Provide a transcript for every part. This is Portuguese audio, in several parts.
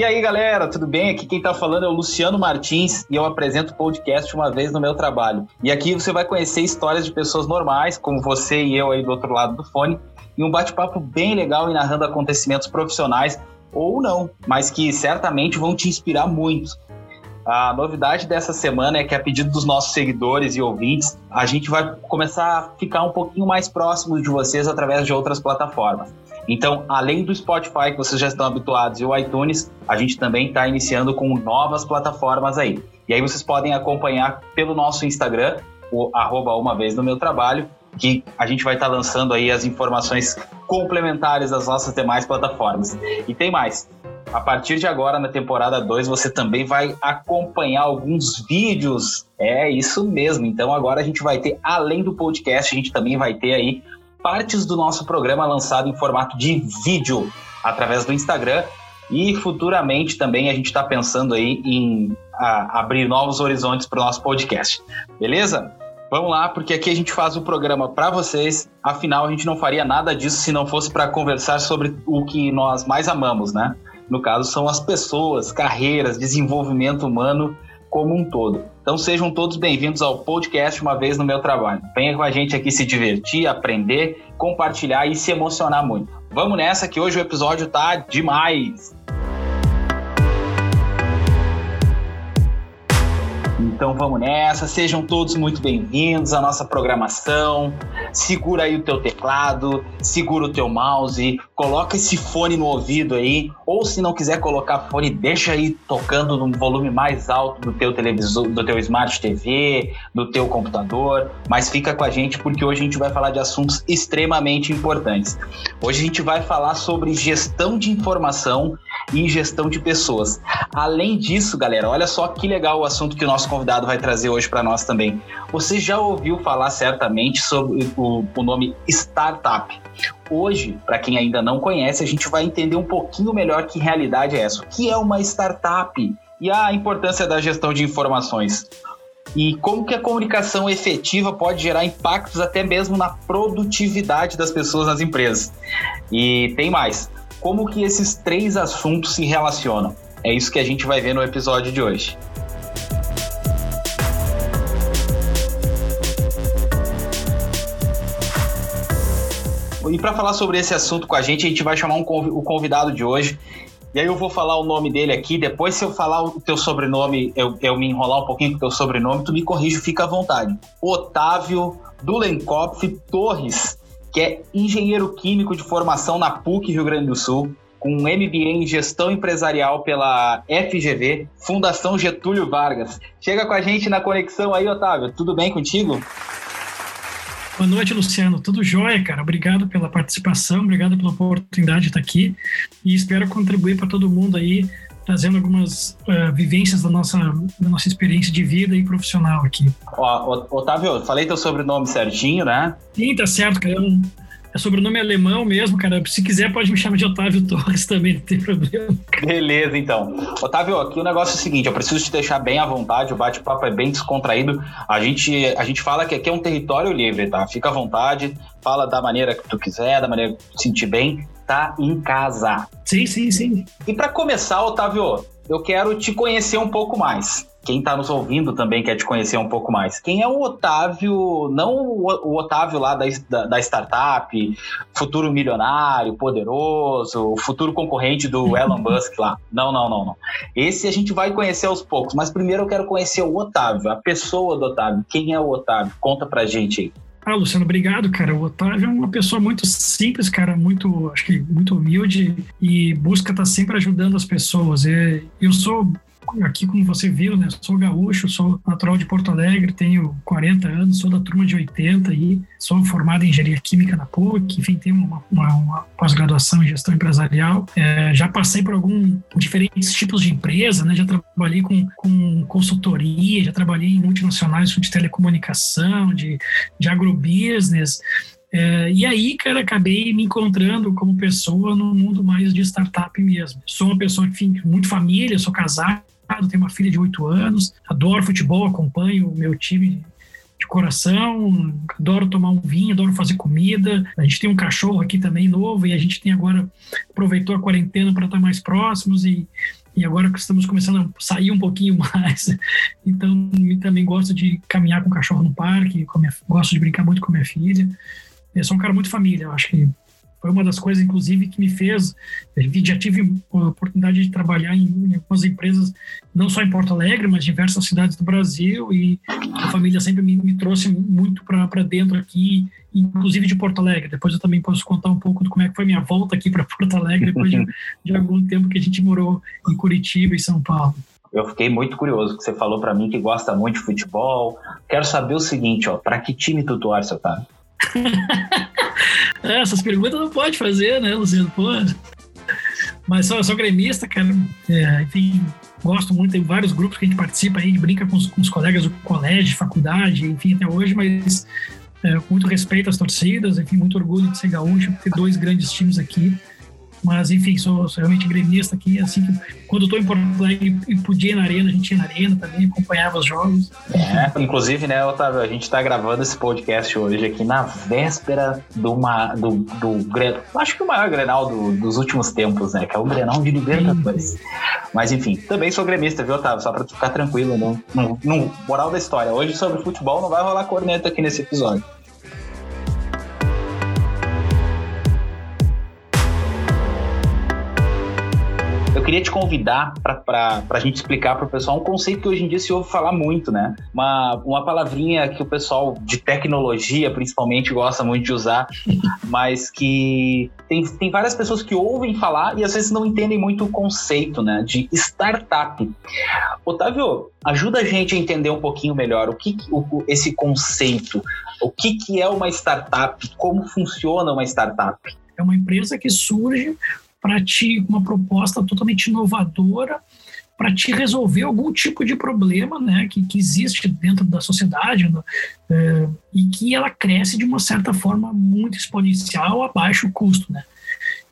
E aí, galera, tudo bem? Aqui quem tá falando é o Luciano Martins e eu apresento o podcast uma vez no meu trabalho. E aqui você vai conhecer histórias de pessoas normais, como você e eu aí do outro lado do fone, e um bate-papo bem legal e narrando acontecimentos profissionais ou não, mas que certamente vão te inspirar muito. A novidade dessa semana é que, a pedido dos nossos seguidores e ouvintes, a gente vai começar a ficar um pouquinho mais próximo de vocês através de outras plataformas. Então, além do Spotify, que vocês já estão habituados, e o iTunes, a gente também está iniciando com novas plataformas aí. E aí vocês podem acompanhar pelo nosso Instagram, o arroba uma vez no meu trabalho, que a gente vai estar tá lançando aí as informações complementares das nossas demais plataformas. E tem mais. A partir de agora, na temporada 2, você também vai acompanhar alguns vídeos. É isso mesmo. Então agora a gente vai ter, além do podcast, a gente também vai ter aí partes do nosso programa lançado em formato de vídeo através do Instagram e futuramente também a gente está pensando aí em a, abrir novos horizontes para o nosso podcast. Beleza? Vamos lá, porque aqui a gente faz o programa para vocês. Afinal, a gente não faria nada disso se não fosse para conversar sobre o que nós mais amamos, né? No caso, são as pessoas, carreiras, desenvolvimento humano como um todo. Então sejam todos bem-vindos ao podcast Uma Vez no Meu Trabalho. Venha com a gente aqui se divertir, aprender, compartilhar e se emocionar muito. Vamos nessa que hoje o episódio tá demais! Então vamos nessa, sejam todos muito bem-vindos à nossa programação. Segura aí o teu teclado, segura o teu mouse, coloca esse fone no ouvido aí, ou se não quiser colocar fone, deixa aí tocando num volume mais alto do teu televisor, do teu smart TV, do teu computador, mas fica com a gente porque hoje a gente vai falar de assuntos extremamente importantes. Hoje a gente vai falar sobre gestão de informação e gestão de pessoas. Além disso, galera, olha só que legal o assunto que o nosso convidado convidado vai trazer hoje para nós também. Você já ouviu falar certamente sobre o, o nome startup. Hoje, para quem ainda não conhece, a gente vai entender um pouquinho melhor que realidade é essa. O que é uma startup e a importância da gestão de informações e como que a comunicação efetiva pode gerar impactos até mesmo na produtividade das pessoas nas empresas. E tem mais, como que esses três assuntos se relacionam. É isso que a gente vai ver no episódio de hoje. E para falar sobre esse assunto com a gente, a gente vai chamar um, o convidado de hoje. E aí eu vou falar o nome dele aqui. Depois, se eu falar o teu sobrenome, eu, eu me enrolar um pouquinho com o teu sobrenome, tu me corrige, fica à vontade. Otávio Dulenkopf Torres, que é engenheiro químico de formação na PUC Rio Grande do Sul, com um MBA em gestão empresarial pela FGV, Fundação Getúlio Vargas. Chega com a gente na conexão aí, Otávio. Tudo bem contigo? Boa noite, Luciano. Tudo jóia, cara? Obrigado pela participação, obrigado pela oportunidade de estar aqui e espero contribuir para todo mundo aí, trazendo algumas uh, vivências da nossa, da nossa experiência de vida e profissional aqui. Ó, Otávio, falei teu sobrenome certinho, né? Sim, tá certo, cara. É é sobrenome alemão mesmo, cara. Se quiser, pode me chamar de Otávio Torres também, não tem problema. Beleza, então. Otávio, aqui o negócio é o seguinte: eu preciso te deixar bem à vontade, o bate-papo é bem descontraído. A gente, a gente fala que aqui é um território livre, tá? Fica à vontade, fala da maneira que tu quiser, da maneira que tu sentir bem. Tá em casa. Sim, sim, sim. E para começar, Otávio, eu quero te conhecer um pouco mais quem está nos ouvindo também quer te conhecer um pouco mais. Quem é o Otávio, não o Otávio lá da, da, da startup, futuro milionário, poderoso, futuro concorrente do Elon Musk lá. Não, não, não, não. Esse a gente vai conhecer aos poucos, mas primeiro eu quero conhecer o Otávio, a pessoa do Otávio. Quem é o Otávio? Conta pra gente aí. Ah, Luciano, obrigado, cara. O Otávio é uma pessoa muito simples, cara, muito, acho que muito humilde e busca estar tá sempre ajudando as pessoas. Eu sou aqui, como você viu, né? Sou gaúcho, sou natural de Porto Alegre, tenho 40 anos, sou da turma de 80 e sou formado em engenharia química na PUC, enfim, tenho uma, uma, uma pós-graduação em gestão empresarial. É, já passei por alguns diferentes tipos de empresa, né? Já trabalhei com, com consultoria, já trabalhei em multinacionais de telecomunicação, de, de agrobusiness. É, e aí, cara, acabei me encontrando como pessoa no mundo mais de startup mesmo. Sou uma pessoa, enfim, muito família, sou casado, tenho uma filha de oito anos, adoro futebol, acompanho o meu time de coração, adoro tomar um vinho, adoro fazer comida. A gente tem um cachorro aqui também novo e a gente tem agora aproveitou a quarentena para estar mais próximos e, e agora que estamos começando a sair um pouquinho mais, então também gosto de caminhar com o cachorro no parque, minha, gosto de brincar muito com minha filha. Eu sou um cara muito família, eu acho que foi uma das coisas, inclusive, que me fez. Já tive a oportunidade de trabalhar em, em algumas empresas, não só em Porto Alegre, mas em diversas cidades do Brasil. E a família sempre me, me trouxe muito para dentro aqui, inclusive de Porto Alegre. Depois eu também posso contar um pouco de como é que foi minha volta aqui para Porto Alegre, depois de, de algum tempo que a gente morou em Curitiba e São Paulo. Eu fiquei muito curioso que você falou para mim que gosta muito de futebol. Quero saber o seguinte, ó, para que time tu torce, Otávio? é, essas perguntas não pode fazer, né, Luciano? Pô. Mas sou, sou gremista, cara. É, enfim, gosto muito, tem vários grupos que a gente participa aí, brinca com os, com os colegas do colégio, faculdade, enfim, até hoje, mas é, muito respeito às torcidas, enfim, muito orgulho de ser gaúcho, ter dois grandes times aqui. Mas, enfim, sou, sou realmente gremista aqui. Assim que quando estou em Porto Alegre e podia ir na arena, a gente ia na arena também, acompanhava os jogos. É, inclusive, né, Otávio, a gente está gravando esse podcast hoje aqui na véspera do, uma, do, do acho que o maior Grenal do, dos últimos tempos, né? Que é o Grenal de Libertadores. Mas, enfim, também sou gremista, viu, Otávio? Só para ficar tranquilo. Não, não, não, moral da história. Hoje sobre futebol não vai rolar corneta aqui nesse episódio. Queria te convidar para a gente explicar para o pessoal um conceito que hoje em dia se ouve falar muito, né? Uma, uma palavrinha que o pessoal de tecnologia, principalmente, gosta muito de usar, mas que tem, tem várias pessoas que ouvem falar e às vezes não entendem muito o conceito, né? De startup. Otávio, ajuda a gente a entender um pouquinho melhor o que, o, esse conceito, o que, que é uma startup, como funciona uma startup. É uma empresa que surge para te uma proposta totalmente inovadora para te resolver algum tipo de problema né, que, que existe dentro da sociedade né, é, e que ela cresce de uma certa forma muito exponencial a baixo custo. Né?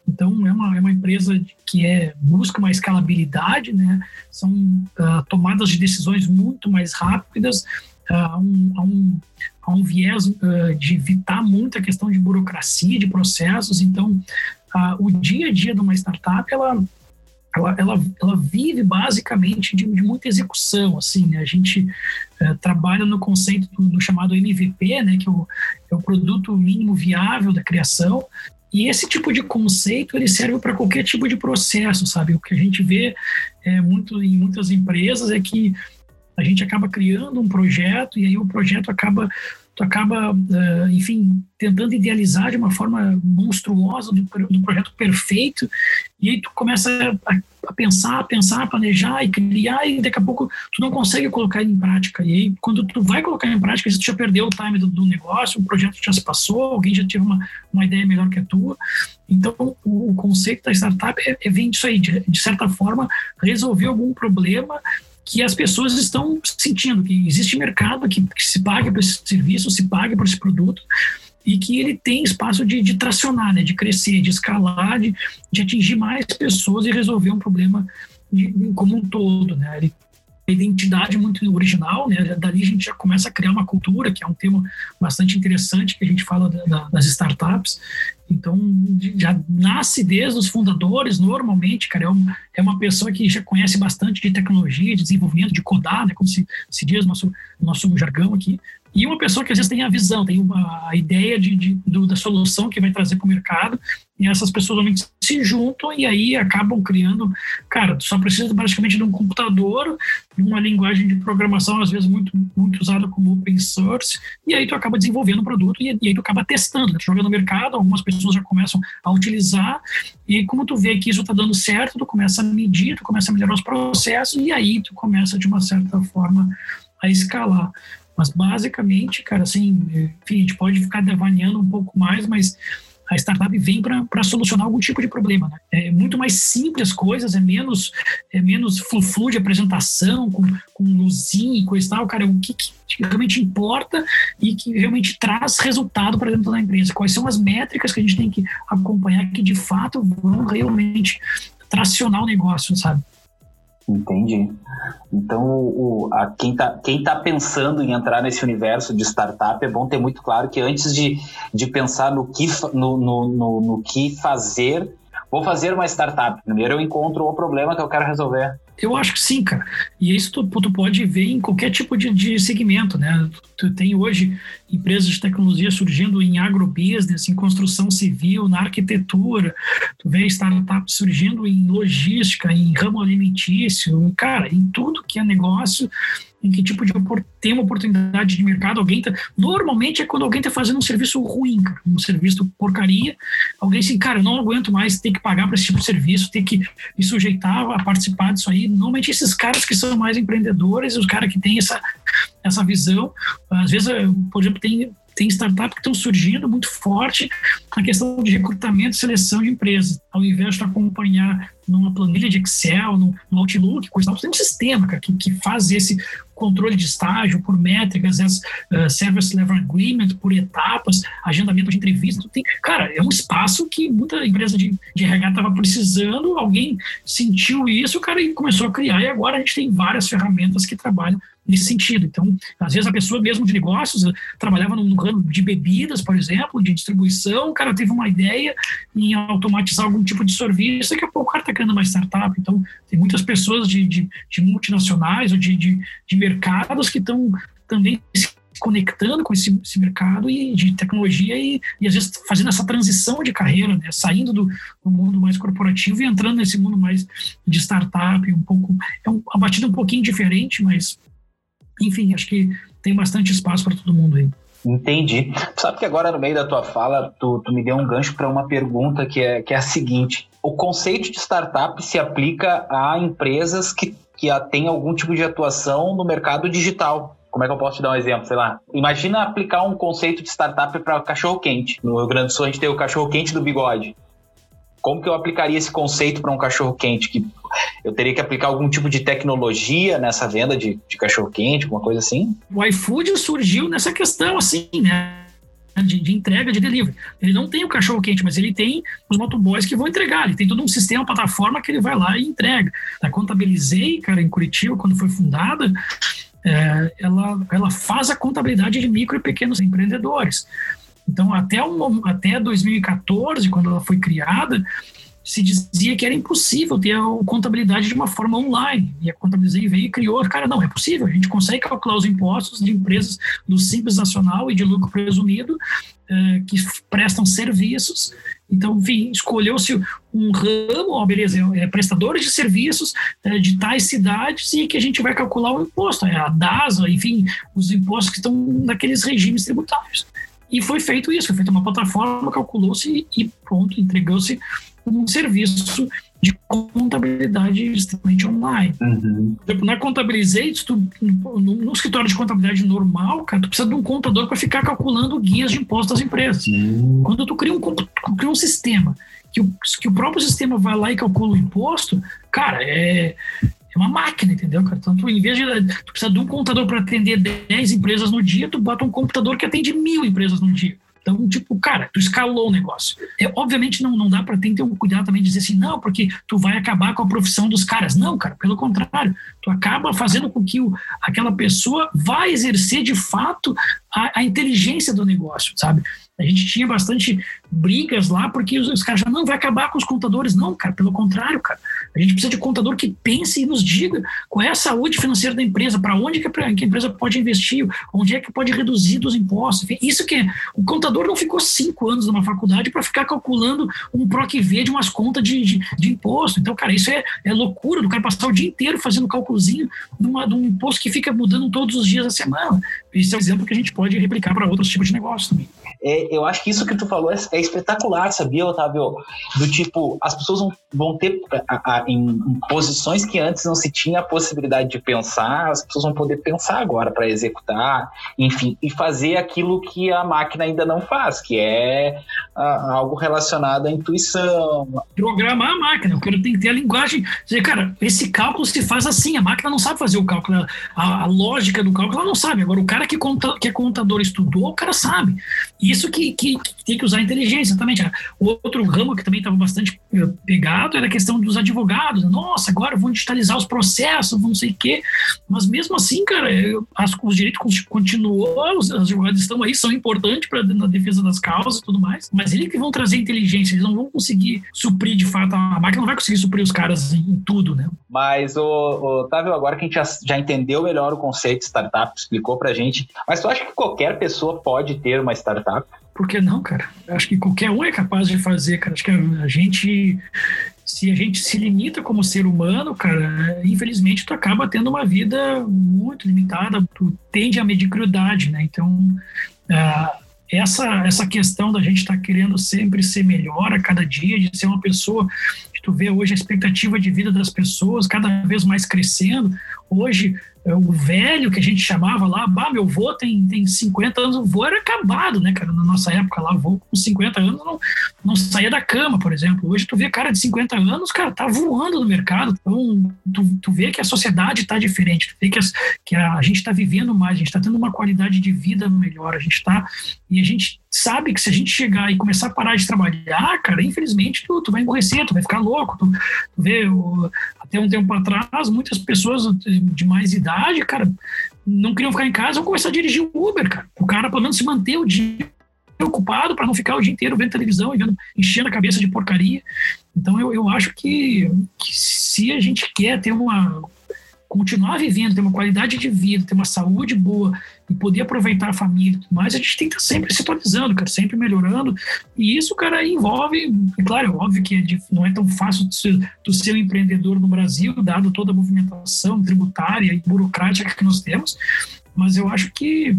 Então, é uma, é uma empresa que é, busca uma escalabilidade, né? são uh, tomadas de decisões muito mais rápidas, uh, um, um, um viés uh, de evitar muita questão de burocracia, de processos. Então, o dia a dia de uma startup, ela, ela, ela, ela vive basicamente de, de, muita execução, assim, né? A gente é, trabalha no conceito do, do, chamado MVP, né? Que é o, é o produto mínimo viável da criação, e esse tipo de conceito ele serve para qualquer tipo de processo, sabe? O que a gente vê é, muito em muitas empresas é que a gente acaba criando um projeto e aí o projeto acaba tu acaba, uh, enfim, tentando idealizar de uma forma monstruosa do, do projeto perfeito, e aí tu começa a, a, pensar, pensar, planejar e criar, e daqui a pouco tu não consegue colocar em prática. E aí, quando tu vai colocar em prática, tu já perdeu o time do, do negócio, o projeto já se passou, alguém já teve uma, uma ideia melhor que a tua. Então, o, o conceito da startup é, é vem disso aí, de, de certa forma, resolver algum problema que as pessoas estão sentindo que existe mercado que, que se paga por esse serviço, se paga por esse produto e que ele tem espaço de, de tracionar, né, de crescer, de escalar, de, de atingir mais pessoas e resolver um problema de, como um todo. Né? Ele identidade muito original, né? Dali a gente já começa a criar uma cultura, que é um tema bastante interessante que a gente fala da, das startups. Então, já nasce desde os fundadores, normalmente, cara, é uma, é uma pessoa que já conhece bastante de tecnologia, de desenvolvimento, de codar, né? Como se, se diz no nosso, nosso jargão aqui. E uma pessoa que às vezes tem a visão, tem uma, a ideia de, de do, da solução que vai trazer para o mercado, e essas pessoas realmente se juntam e aí acabam criando. Cara, tu só precisa basicamente de um computador, de uma linguagem de programação, às vezes muito, muito usada como open source, e aí tu acaba desenvolvendo o produto e, e aí tu acaba testando, né? tu joga no mercado, algumas pessoas já começam a utilizar, e como tu vê que isso está dando certo, tu começa a medir, tu começa a melhorar os processos, e aí tu começa de uma certa forma a escalar. Mas basicamente, cara, assim, enfim, a gente pode ficar devaneando um pouco mais, mas a startup vem para solucionar algum tipo de problema. Né? É muito mais simples as coisas, é menos, é menos flu-flu de apresentação, com, com luzinha e coisa e tal, cara, é o que, que realmente importa e que realmente traz resultado para dentro da empresa. Quais são as métricas que a gente tem que acompanhar que de fato vão realmente tracionar o negócio, sabe? Entendi. Então, o, a, quem está quem tá pensando em entrar nesse universo de startup, é bom ter muito claro que antes de, de pensar no que, no, no, no, no que fazer, vou fazer uma startup. Primeiro eu encontro o problema que eu quero resolver. Eu acho que sim, cara. E isso tu, tu pode ver em qualquer tipo de, de segmento, né? Tu tem hoje empresas de tecnologia surgindo em agrobusiness, em construção civil, na arquitetura. Tu vê startups surgindo em logística, em ramo alimentício, cara, em tudo que é negócio em que tipo de tem uma oportunidade de mercado, alguém tá, normalmente é quando alguém está fazendo um serviço ruim, cara, um serviço porcaria, alguém assim, cara, eu não aguento mais ter que pagar para esse tipo de serviço, ter que me sujeitar a participar disso aí. Normalmente esses caras que são mais empreendedores, os caras que têm essa essa visão, às vezes, por exemplo, tem tem startups que estão surgindo muito forte na questão de recrutamento e seleção de empresas. Ao invés de acompanhar numa planilha de Excel, no, no Outlook, coisa tem um sistema cara, que, que faz esse controle de estágio por métricas, as, uh, Service Level Agreement por etapas, agendamento de entrevista. Tem, cara, é um espaço que muita empresa de, de RH estava precisando, alguém sentiu isso, cara, e começou a criar, e agora a gente tem várias ferramentas que trabalham nesse sentido. Então, às vezes a pessoa mesmo de negócios eh, trabalhava no ramo de bebidas, por exemplo, de distribuição, o cara teve uma ideia em automatizar algum tipo de serviço, daqui a pouco o cara está criando uma startup. Então, tem muitas pessoas de, de, de multinacionais ou de, de, de mercados que estão também se conectando com esse, esse, mercado e de tecnologia e, e às vezes fazendo essa transição de carreira, né? saindo do, do, mundo mais corporativo e entrando nesse mundo mais de startup, um pouco é um, uma batida um pouquinho diferente, mas enfim, acho que tem bastante espaço para todo mundo aí. Entendi. Sabe que agora, no meio da tua fala, tu, tu me deu um gancho para uma pergunta que é, que é a seguinte: o conceito de startup se aplica a empresas que, que têm algum tipo de atuação no mercado digital. Como é que eu posso te dar um exemplo? Sei lá. Imagina aplicar um conceito de startup para cachorro-quente. No Rio Grande do Sul, a gente tem o cachorro-quente do bigode. Como que eu aplicaria esse conceito para um cachorro-quente? Que eu teria que aplicar algum tipo de tecnologia nessa venda de, de cachorro-quente, alguma coisa assim? O iFood surgiu nessa questão, assim, né? De, de, entrega, de delivery. Ele não tem o cachorro quente, mas ele tem os motoboys que vão entregar. Ele tem todo um sistema, plataforma que ele vai lá e entrega. A Contabilizei, cara, em Curitiba, quando foi fundada, é, ela, ela faz a contabilidade de micro e pequenos empreendedores. Então, até, até 2014, quando ela foi criada, se dizia que era impossível ter a contabilidade de uma forma online. E a Contabilizei veio e criou. Cara, não, é possível. A gente consegue calcular os impostos de empresas do Simples Nacional e de lucro presumido eh, que prestam serviços. Então, enfim, escolheu-se um ramo, ó, beleza, é, é prestadores de serviços é, de tais cidades e que a gente vai calcular o imposto, é a DASA, enfim, os impostos que estão naqueles regimes tributários. E foi feito isso, foi feita uma plataforma, calculou-se e pronto, entregou-se um serviço de contabilidade extremamente online. Uhum. Na Contabilizei, tu, no, no, escritório de contabilidade normal, cara, tu precisa de um contador para ficar calculando guias de impostos das empresas. Uhum. Quando tu cria um, cria um sistema que o, que o próprio sistema vai lá e calcula o imposto, cara, é, é uma máquina, entendeu, cara? Então, tu, em vez de tu precisa de um contador para atender 10 empresas no dia, tu bota um computador que atende mil empresas no dia. Então, tipo, cara, tu escalou o negócio. É, obviamente não, não dá para ter um cuidado também de dizer assim, não, porque tu vai acabar com a profissão dos caras. Não, cara, pelo contrário, tu acaba fazendo com que o, aquela pessoa vá exercer de fato a, a inteligência do negócio, sabe? A gente tinha bastante brigas lá, porque os, os, caras já não vai acabar com os contadores. Não, cara, pelo contrário, cara. A gente precisa de contador que pense e nos diga qual é a saúde financeira da empresa, para onde que a, que a, empresa pode investir, onde é que pode reduzir dos impostos. Isso que é, o contador não ficou cinco anos numa faculdade para ficar calculando um PROC-V de umas contas de, de, de, imposto. Então, cara, isso é, é loucura do cara passar o dia inteiro fazendo cálculozinho de, de um imposto que fica mudando todos os dias da semana. Esse é um exemplo que a gente pode replicar para outros tipos de negócio também. É, eu acho que isso que tu falou é, é, espetacular, sabia, Otávio? Do tipo, as pessoas vão, ter a, a, em, posições que antes não se tinha a possibilidade de pensar, as pessoas vão poder pensar agora para executar, enfim, e fazer aquilo que a máquina ainda não faz, que é a, algo relacionado à intuição. Programar a máquina, eu quero ter a linguagem. Dizer, cara, esse cálculo se faz assim, a máquina não sabe fazer o cálculo, a, a lógica do cálculo ela não sabe. Agora, o cara que, conta, que é contador estudou, o cara sabe. Isso que que, que, tem que usar a inteligência, exatamente. Outro ramo que também estava bastante eh, pegado era a questão dos advogados. Nossa, agora vão digitalizar os processos, não sei o quê. Mas mesmo assim, cara, as, os direitos continuam, os advogados estão aí, são importantes para na defesa das causas e tudo mais, mas eles que vão trazer inteligência, eles não vão conseguir suprir de fato, a máquina não vai conseguir suprir os caras em, em tudo, né? Mas, o Otávio, agora que a gente já, já entendeu melhor o conceito de startup, explicou pra gente, mas tu acha que qualquer pessoa pode ter uma startup? Por que não, cara? Acho que qualquer um é capaz de fazer, cara. Acho que a gente se a gente se limita como ser humano, cara, infelizmente tu acaba tendo uma vida muito limitada, tu tende à mediocridade, né? Então, uh, essa, essa questão da gente estar tá querendo sempre ser melhor a cada dia, de ser uma pessoa, tu vê hoje a expectativa de vida das pessoas cada vez mais crescendo, hoje é, o velho que a gente chamava lá, bah, meu avô tem, tem 50 anos, o avô era acabado, né, cara? Na nossa época lá, o com 50 anos não, não saía da cama, por exemplo. Hoje tu vê cara de 50 anos, cara, tá voando no mercado. Então, tu, tu vê que a sociedade tá diferente, tu vê que, as, que a, a gente tá vivendo mais, a gente tá tendo uma qualidade de vida melhor, a gente tá. E a gente sabe que se a gente chegar e começar a parar de trabalhar, cara, infelizmente tu, tu vai emborrecer, tu vai ficar louco. Tu, tu vê, até um tempo atrás, muitas pessoas de mais idade, cara, não queriam ficar em casa, vão começar a dirigir Uber, cara. O cara, pelo menos, se manter o dia ocupado para não ficar o dia inteiro vendo televisão e vendo, enchendo a cabeça de porcaria. Então, eu, eu acho que, que se a gente quer ter uma, continuar vivendo, ter uma qualidade de vida, ter uma saúde boa e poder aproveitar a família mas a gente tem que estar sempre se atualizando, cara, sempre melhorando. E isso, cara, envolve, claro, é óbvio que é não é tão fácil de ser um empreendedor no Brasil, dado toda a movimentação tributária e burocrática que nós temos, mas eu acho que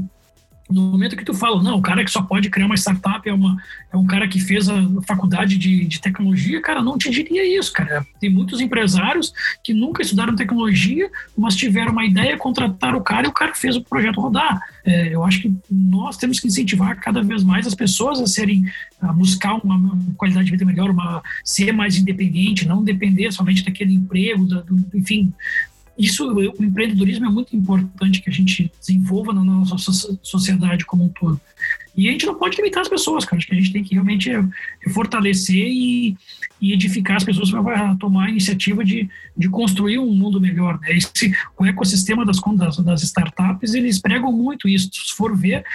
no momento que tu fala, não, o cara que só pode criar uma startup é, uma, é um cara que fez a faculdade de, de tecnologia, cara, não te diria isso, cara. Tem muitos empresários que nunca estudaram tecnologia, mas tiveram uma ideia, contrataram o cara e o cara fez o projeto rodar. É, eu acho que nós temos que incentivar cada vez mais as pessoas a serem, a buscar uma, qualidade de vida melhor, uma, ser mais independente, não depender somente daquele emprego, do, enfim, isso, o empreendedorismo é muito importante que a gente desenvolva na nossa sociedade como um todo. E a gente não pode limitar as pessoas, cara. Acho que a gente tem que realmente fortalecer e, e edificar as pessoas para tomar a iniciativa de, de construir um mundo melhor. Né? Esse, o ecossistema das, das, das startups, eles pregam muito isso. Se for ver,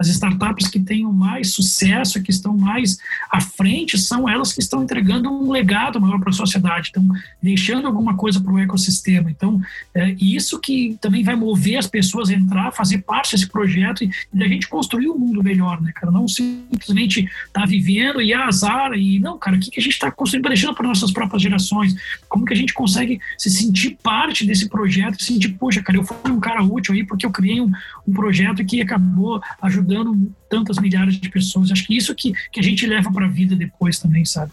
as startups que têm mais sucesso, que estão mais à frente, são elas que estão entregando um legado maior para a sociedade, estão deixando alguma coisa para o ecossistema. Então, é isso que também vai mover as pessoas a entrar, fazer parte desse projeto e, da gente construir um mundo melhor, né, cara? Não simplesmente estar tá vivendo e azar e não, cara, o que, que a gente está construindo, deixando para nossas próprias gerações? Como que a gente consegue se sentir parte desse projeto, sentir, poxa, cara, eu fui um cara útil aí porque eu criei um, um projeto que acabou ajudando ajudando tantas milhares de pessoas. Acho que isso que, que a gente leva para a vida depois também, sabe?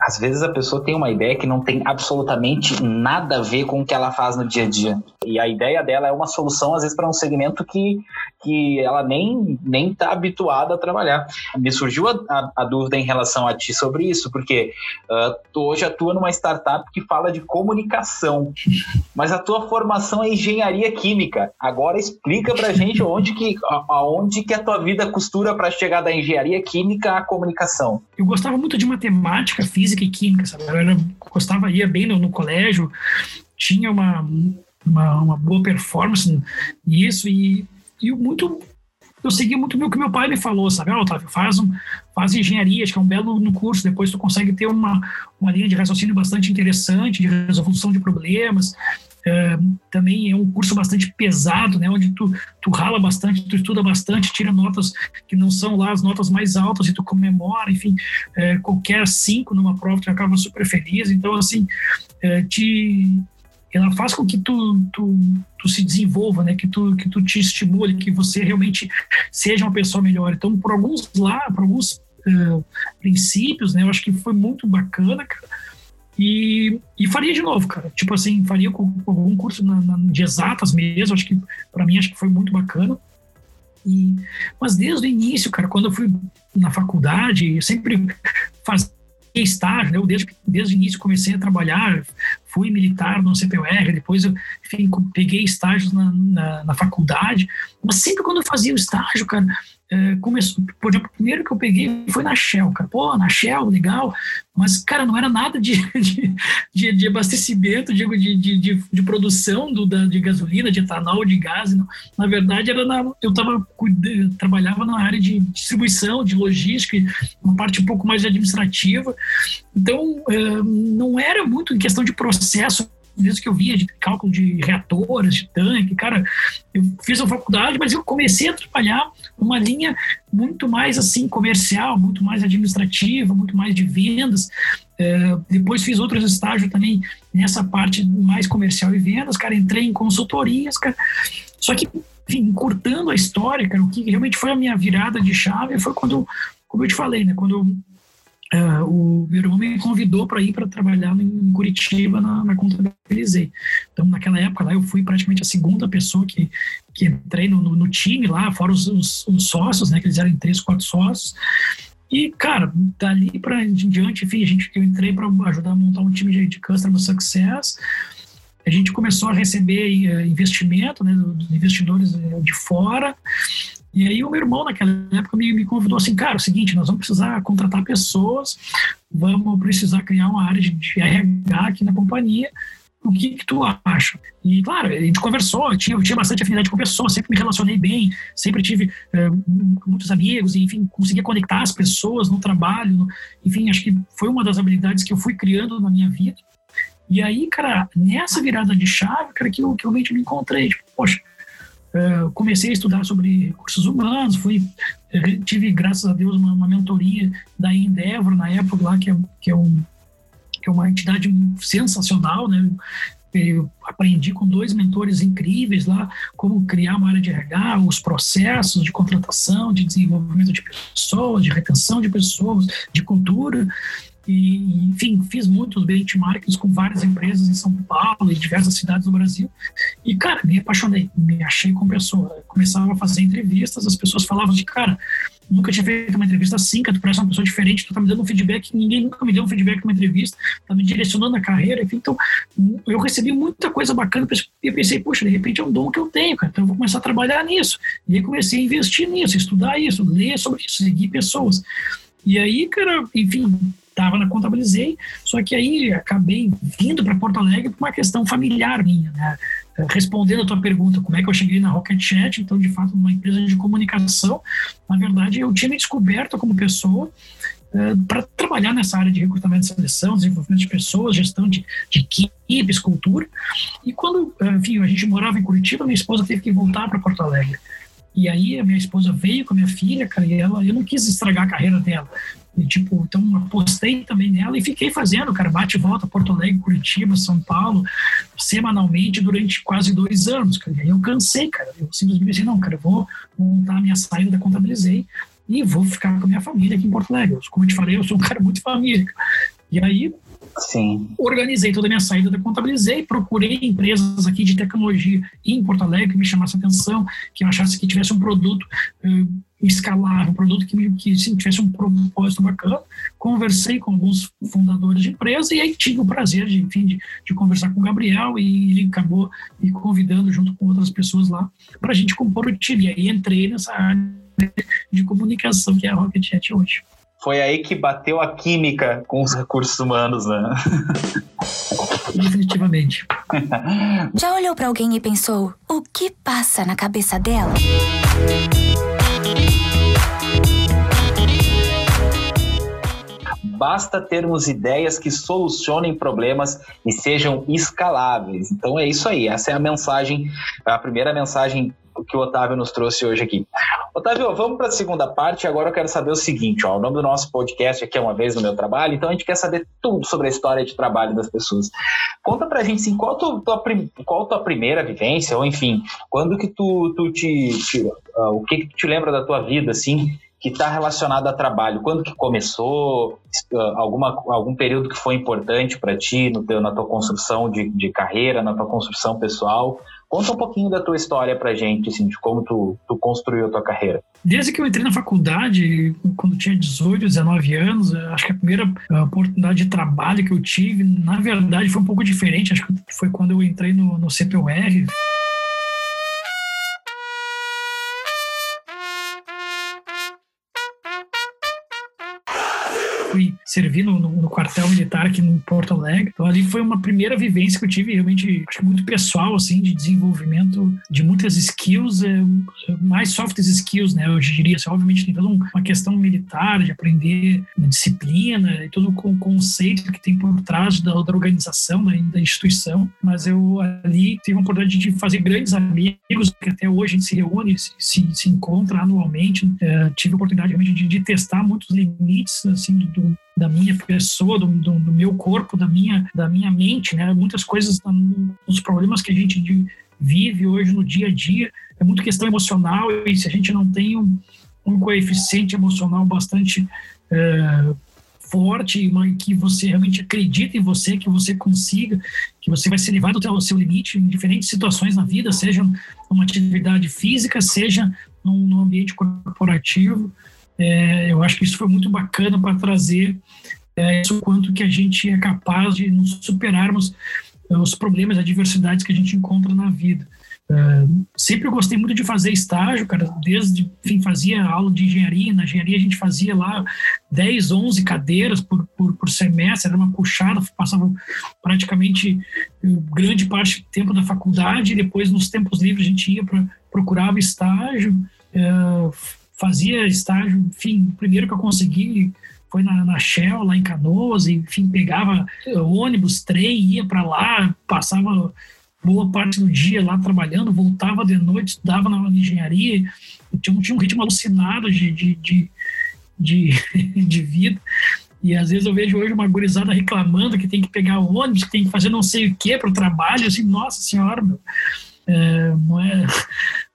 Às vezes a pessoa tem uma ideia que não tem absolutamente nada a ver com o que ela faz no dia a dia. E a ideia dela é uma solução, às vezes, para um segmento que, que ela nem nem está habituada a trabalhar. Me surgiu a, a, a, dúvida em relação a ti sobre isso, porque uh, tu hoje atua numa startup que fala de comunicação, mas a tua formação é engenharia química. Agora explica para gente onde que, aonde que a tua vida costura para chegar da engenharia química à comunicação. Eu gostava muito de matemática, física, física e química, sabe? Eu gostava, ia bem no, no colégio, tinha uma, uma, uma, boa performance nisso e, e muito eu segui muito o que meu pai me falou, sabe? Ah, Otávio, faz, um, faz engenharia, acho que é um belo no curso, depois tu consegue ter uma, uma linha de raciocínio bastante interessante, de resolução de problemas, também é um curso bastante pesado, né, onde tu, tu rala bastante, tu estuda bastante, tira notas que não são lá as notas mais altas e tu comemora, enfim, é, qualquer cinco numa prova tu acaba super feliz. Então, assim, é, te, ela faz com que tu, tu, tu, se desenvolva, né? Que tu, que tu te estimule, que você realmente seja uma pessoa melhor. Então, por alguns lá, por alguns uh, princípios, né? Eu acho que foi muito bacana, cara. E, e faria de novo, cara. Tipo assim, faria com, algum curso na, na, de exatas mesmo. Acho que, para mim, acho que foi muito bacana. E, mas desde o início, cara, quando eu fui na faculdade, eu sempre fazia estágio, né? Eu desde, desde o início comecei a trabalhar, fui militar no CPUR, depois eu enfim, peguei estágios na, na, na, faculdade, mas sempre quando eu fazia o estágio, cara, é, começou, por exemplo, o primeiro que eu peguei foi na Shell, cara. Pô, na Shell, legal. Mas, cara, não era nada de, de, de, abastecimento, digo, de, de, de, de, produção do, da, de gasolina, de etanol, de gás. Não. Na verdade, era na, eu tava, trabalhava na área de distribuição, de logística, uma parte um pouco mais administrativa. Então, é, não era muito em questão de processo mesmo que eu via de cálculo de reatores, de tanque, cara, eu fiz a faculdade, mas eu comecei a trabalhar uma linha muito mais assim comercial, muito mais administrativa, muito mais de vendas. É, depois fiz outros estágios também nessa parte mais comercial e vendas, cara, entrei em consultorias, cara. Só que, enfim, encurtando a história, cara, o que realmente foi a minha virada de chave foi quando, como eu te falei, né, quando Uh, o meu irmão me convidou para ir para trabalhar em Curitiba na, na Contabilizei. Então, naquela época lá, eu fui praticamente a segunda pessoa que, que entrei no, no, no time lá, fora os, os, os, sócios, né, que eles eram três, quatro sócios. E, cara, dali para diante, enfim, a gente, eu entrei para ajudar a montar um time de, de Customer Success. A gente começou a receber uh, investimento né, dos investidores uh, de fora. E aí o meu irmão, naquela época, me, me convidou assim, cara, é o seguinte, nós vamos precisar contratar pessoas, vamos precisar criar uma área de, de RH aqui na companhia, o que, que tu acha? E, claro, a gente conversou, eu tinha, eu tinha bastante afinidade com pessoas, sempre me relacionei bem, sempre tive é, muitos amigos, enfim, conseguia conectar as pessoas no trabalho, no, enfim, acho que foi uma das habilidades que eu fui criando na minha vida. E aí, cara, nessa virada de chave, cara, que eu, que eu realmente me encontrei, tipo, poxa, Uh, comecei a estudar sobre recursos humanos, fui, eh, tive, graças a Deus, uma, uma mentoria da Endeavor na época lá, que é, que é, um, que é uma entidade sensacional, né? Eu aprendi com dois mentores incríveis lá como criar uma área de RH, os processos de contratação, de desenvolvimento de pessoas, de retenção de pessoas, de cultura. E, enfim, fiz muitos benchmarks com várias empresas em São Paulo e diversas cidades do Brasil. E, cara, me apaixonei, me achei com pessoa. Começava a fazer entrevistas, as pessoas falavam de, cara, nunca tinha feito uma entrevista assim, que tu parece uma pessoa diferente, tu tá me dando um feedback, ninguém nunca me deu um feedback numa entrevista, tá me direcionando na carreira, enfim, então eu recebi muita coisa bacana e pensei, poxa, de repente é um dom que eu tenho, cara, então eu vou começar a trabalhar nisso. E aí comecei a investir nisso, estudar isso, ler sobre isso, seguir pessoas. E aí, cara, enfim, estava na Contabilizei, só que aí acabei vindo para Porto Alegre por uma questão familiar minha, né? Respondendo a tua pergunta, como é que eu cheguei na Rocket Chat, então, de fato, uma empresa de comunicação, na verdade, eu tinha me descoberto como pessoa uh, para trabalhar nessa área de recrutamento e seleção, desenvolvimento de pessoas, gestão de, de equipes, cultura. E quando, enfim, a gente morava em Curitiba, minha esposa teve que voltar para Porto Alegre. E aí a minha esposa veio com a minha filha, cara, e ela, eu não quis estragar a carreira dela. E, tipo, então apostei também nela e fiquei fazendo, cara, bate e volta, Porto Alegre, Curitiba, São Paulo, semanalmente durante quase dois anos, cara. E aí eu cansei, cara. Eu simplesmente disse, não, cara, eu vou montar a minha saída da Contabilizei e vou ficar com a minha família aqui em Porto Alegre. Como eu te falei, eu sou um cara muito família. E aí Sim. Organizei toda a minha saída da Contabilizei, procurei empresas aqui de tecnologia em Porto Alegre que me chamassem atenção, que eu achasse que tivesse um produto uh, escalável, um produto que, que tivesse um propósito bacana. Conversei com alguns fundadores de empresa e aí tive o prazer de, enfim, de, de conversar com o Gabriel e ele acabou me convidando junto com outras pessoas lá para a gente compor o time. E aí entrei nessa área de comunicação que é a Rocket Chat hoje foi aí que bateu a química com os recursos humanos, né? Definitivamente. Já olhou para alguém e pensou: o que passa na cabeça dela? Basta termos ideias que solucionem problemas e sejam escaláveis. Então é isso aí. Essa é a mensagem, a primeira mensagem que o Otávio nos trouxe hoje aqui. Otávio, vamos para a segunda parte. Agora eu quero saber o seguinte: ó, o nome do nosso podcast aqui é Uma Vez no Meu Trabalho, então a gente quer saber tudo sobre a história de trabalho das pessoas. Conta pra gente, assim, qual, tu, tua, qual a tua primeira vivência, ou enfim, quando que tu, tu te. te uh, o que, que te lembra da tua vida, assim, que está relacionado a trabalho? Quando que começou? Uh, alguma, algum período que foi importante para ti no teu, na tua construção de, de carreira, na tua construção pessoal? Conta um pouquinho da tua história pra gente, assim, de como tu, tu construiu a tua carreira. Desde que eu entrei na faculdade, quando tinha 18, 19 anos, acho que a primeira oportunidade de trabalho que eu tive, na verdade, foi um pouco diferente. Acho que foi quando eu entrei no, no CPUR. Fui servir no, no, no, quartel militar aqui no Porto Alegre. Então ali foi uma primeira vivência que eu tive realmente, acho que muito pessoal, assim, de desenvolvimento de muitas skills, é, mais soft skills, né? Eu diria, assim, obviamente tem toda uma questão militar, de aprender disciplina e todo o conceito que tem por trás da, da organização, da, da, instituição. Mas eu ali tive a oportunidade de fazer grandes amigos, que até hoje a gente se reúne, se, se, se encontra anualmente. É, tive a oportunidade realmente de, de testar muitos limites, assim, do, da minha pessoa, do, do, do, meu corpo, da minha, da minha mente, né? Muitas coisas, os problemas que a gente vive hoje no dia a dia, é muito questão emocional e se a gente não tem um, um coeficiente emocional bastante é, forte, que você realmente acredita em você, que você consiga, que você vai ser levado até o seu limite em diferentes situações na vida, seja numa atividade física, seja num, num ambiente corporativo. É, eu acho que isso foi muito bacana para trazer é, isso quanto que a gente é capaz de nos superarmos é, os problemas, as adversidades que a gente encontra na vida. Uh, sempre gostei muito de fazer estágio, cara, desde, enfim, fazia aula de engenharia, na engenharia a gente fazia lá 10, 11 cadeiras por, por, por semestre, era uma puxada, passava praticamente grande parte do tempo da faculdade, e depois nos tempos livres a gente ia para procurava estágio, uh, fazia estágio, enfim, o primeiro que eu consegui foi na, na Shell, lá em Canoas, enfim, pegava ônibus, trem, ia para lá, passava boa parte do dia lá trabalhando, voltava de noite, estudava na engenharia, tinha, tinha um ritmo alucinado de, de, de, de, de vida. E às vezes eu vejo hoje uma gurizada reclamando que tem que pegar ônibus, que tem que fazer não sei o que para o trabalho, assim, nossa senhora, meu, é, não é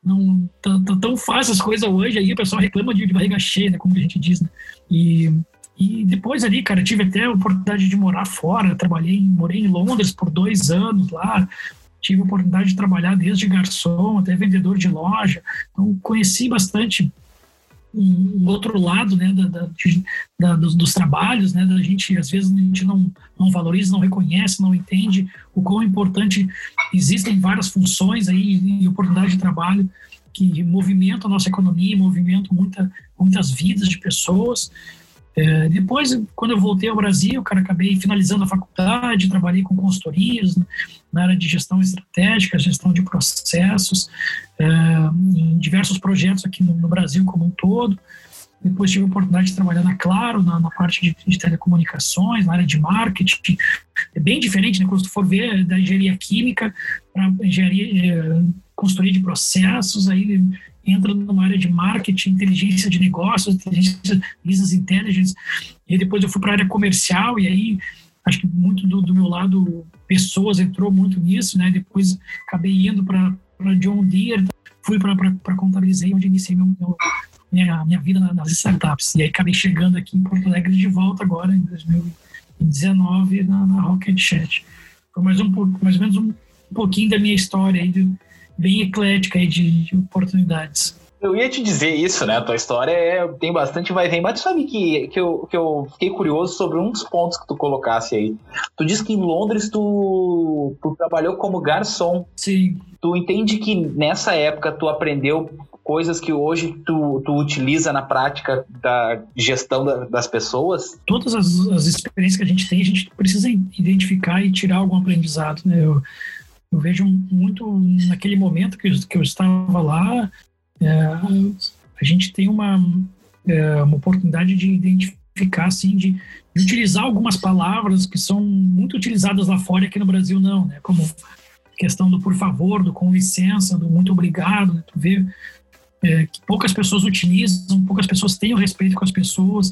não tá, tá, tão fácil as coisas hoje, aí o pessoal reclama de, de barriga cheia, né, como a gente diz, né? E, e depois ali, cara, tive até a oportunidade de morar fora, trabalhei, morei em Londres por dois anos lá, tive a oportunidade de trabalhar desde garçom até vendedor de loja, então conheci bastante um, outro lado né, da, da, da, dos, dos, trabalhos, né, da gente, às vezes a gente não, não valoriza, não reconhece, não entende o quão importante existem várias funções aí e oportunidades de trabalho que movimentam a nossa economia, movimentam muita, muitas vidas de pessoas. É, depois, quando eu voltei ao Brasil, cara, acabei finalizando a faculdade, trabalhei com consultorias na área de gestão estratégica, gestão de processos, é, em diversos projetos aqui no, no, Brasil como um todo. Depois tive a oportunidade de trabalhar na Claro, na, na parte de, de, telecomunicações, na área de marketing. É bem diferente, né? Quando tu for ver da engenharia química para engenharia, é, consultoria de processos, aí entra numa área de marketing, inteligência de negócios, inteligência business intelligence, e depois eu fui para a área comercial, e aí acho que muito do, do, meu lado, pessoas entrou muito nisso, né? Depois acabei indo para John Deere, fui para contabilizei, onde iniciei meu, meu, minha, minha vida nas startups. E aí acabei chegando aqui em Porto Alegre de volta agora, em 2019, na, na Rocket Chat. Foi mais, um, mais ou menos um, pouquinho da minha história aí, bem eclética aí de, de oportunidades. Eu ia te dizer isso, né? A tua história é, tem bastante vai e vem, mas tu sabe que, que, eu, que eu fiquei curioso sobre um dos pontos que tu colocasse aí. Tu disse que em Londres tu, tu trabalhou como garçom. Sim. Tu entende que nessa época tu aprendeu coisas que hoje tu, tu utiliza na prática da gestão da, das pessoas? Todas as, as experiências que a gente tem, a gente precisa identificar e tirar algum aprendizado, né? Eu, eu vejo muito naquele momento que eu, que eu estava lá, é, a gente tem uma, é, uma oportunidade de identificar, assim, de, de, utilizar algumas palavras que são muito utilizadas lá fora e aqui no Brasil não, né? Como questão do por favor, do com licença, do muito obrigado, né? Tu vê é, que poucas pessoas utilizam, poucas pessoas têm o respeito com as pessoas,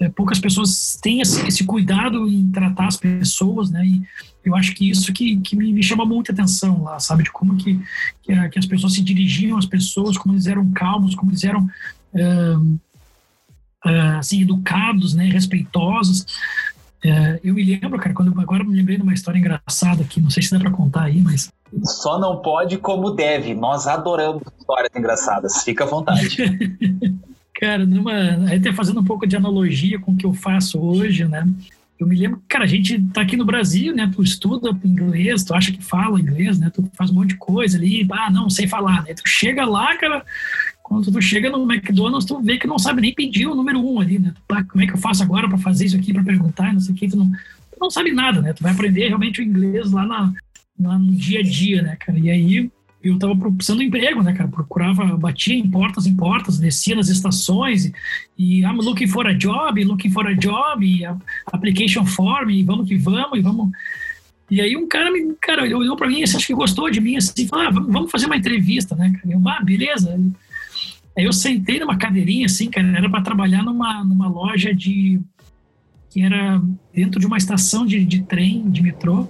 é, poucas pessoas têm esse, esse, cuidado em tratar as pessoas, né? E eu acho que isso que, que me, me chama muita atenção lá, sabe? De como que, que, a, que, as pessoas se dirigiam às pessoas, como eles eram calmos, como eles eram é, é, assim, educados, né? Respeitosos. É, eu me lembro, cara, quando agora me lembrei de uma história engraçada aqui, não sei se dá para contar aí, mas só não pode como deve. Nós adoramos histórias engraçadas. Fica à vontade. Cara, numa, até fazendo um pouco de analogia com o que eu faço hoje, né? Eu me lembro, cara, a gente tá aqui no Brasil, né? Tu estuda inglês, tu acha que fala inglês, né? Tu faz um monte de coisa ali, ah, não sei falar, né? Tu chega lá, cara, Quando tu chega no McDonald's, tu vê que não sabe nem pedir o número um ali, né? Pá, como é que eu faço agora para fazer isso aqui, para perguntar, não sei o que, tu não, tu não sabe nada, né? Tu vai aprender realmente o inglês lá, na, lá no dia a dia, né, cara? E aí eu estava precisando de emprego, né, cara? Procurava, batia em portas em portas, descia nas estações e, e I'm looking for a job, looking for a job, e a, application form, e vamos que vamos, e vamos. E aí um cara, me, cara olhou para mim, acho que gostou de mim, assim, falou, ah, vamos fazer uma entrevista, né? Eu, ah, beleza. Aí eu sentei numa cadeirinha, assim, cara, era para trabalhar numa, numa loja de que era dentro de uma estação de, de trem, de metrô,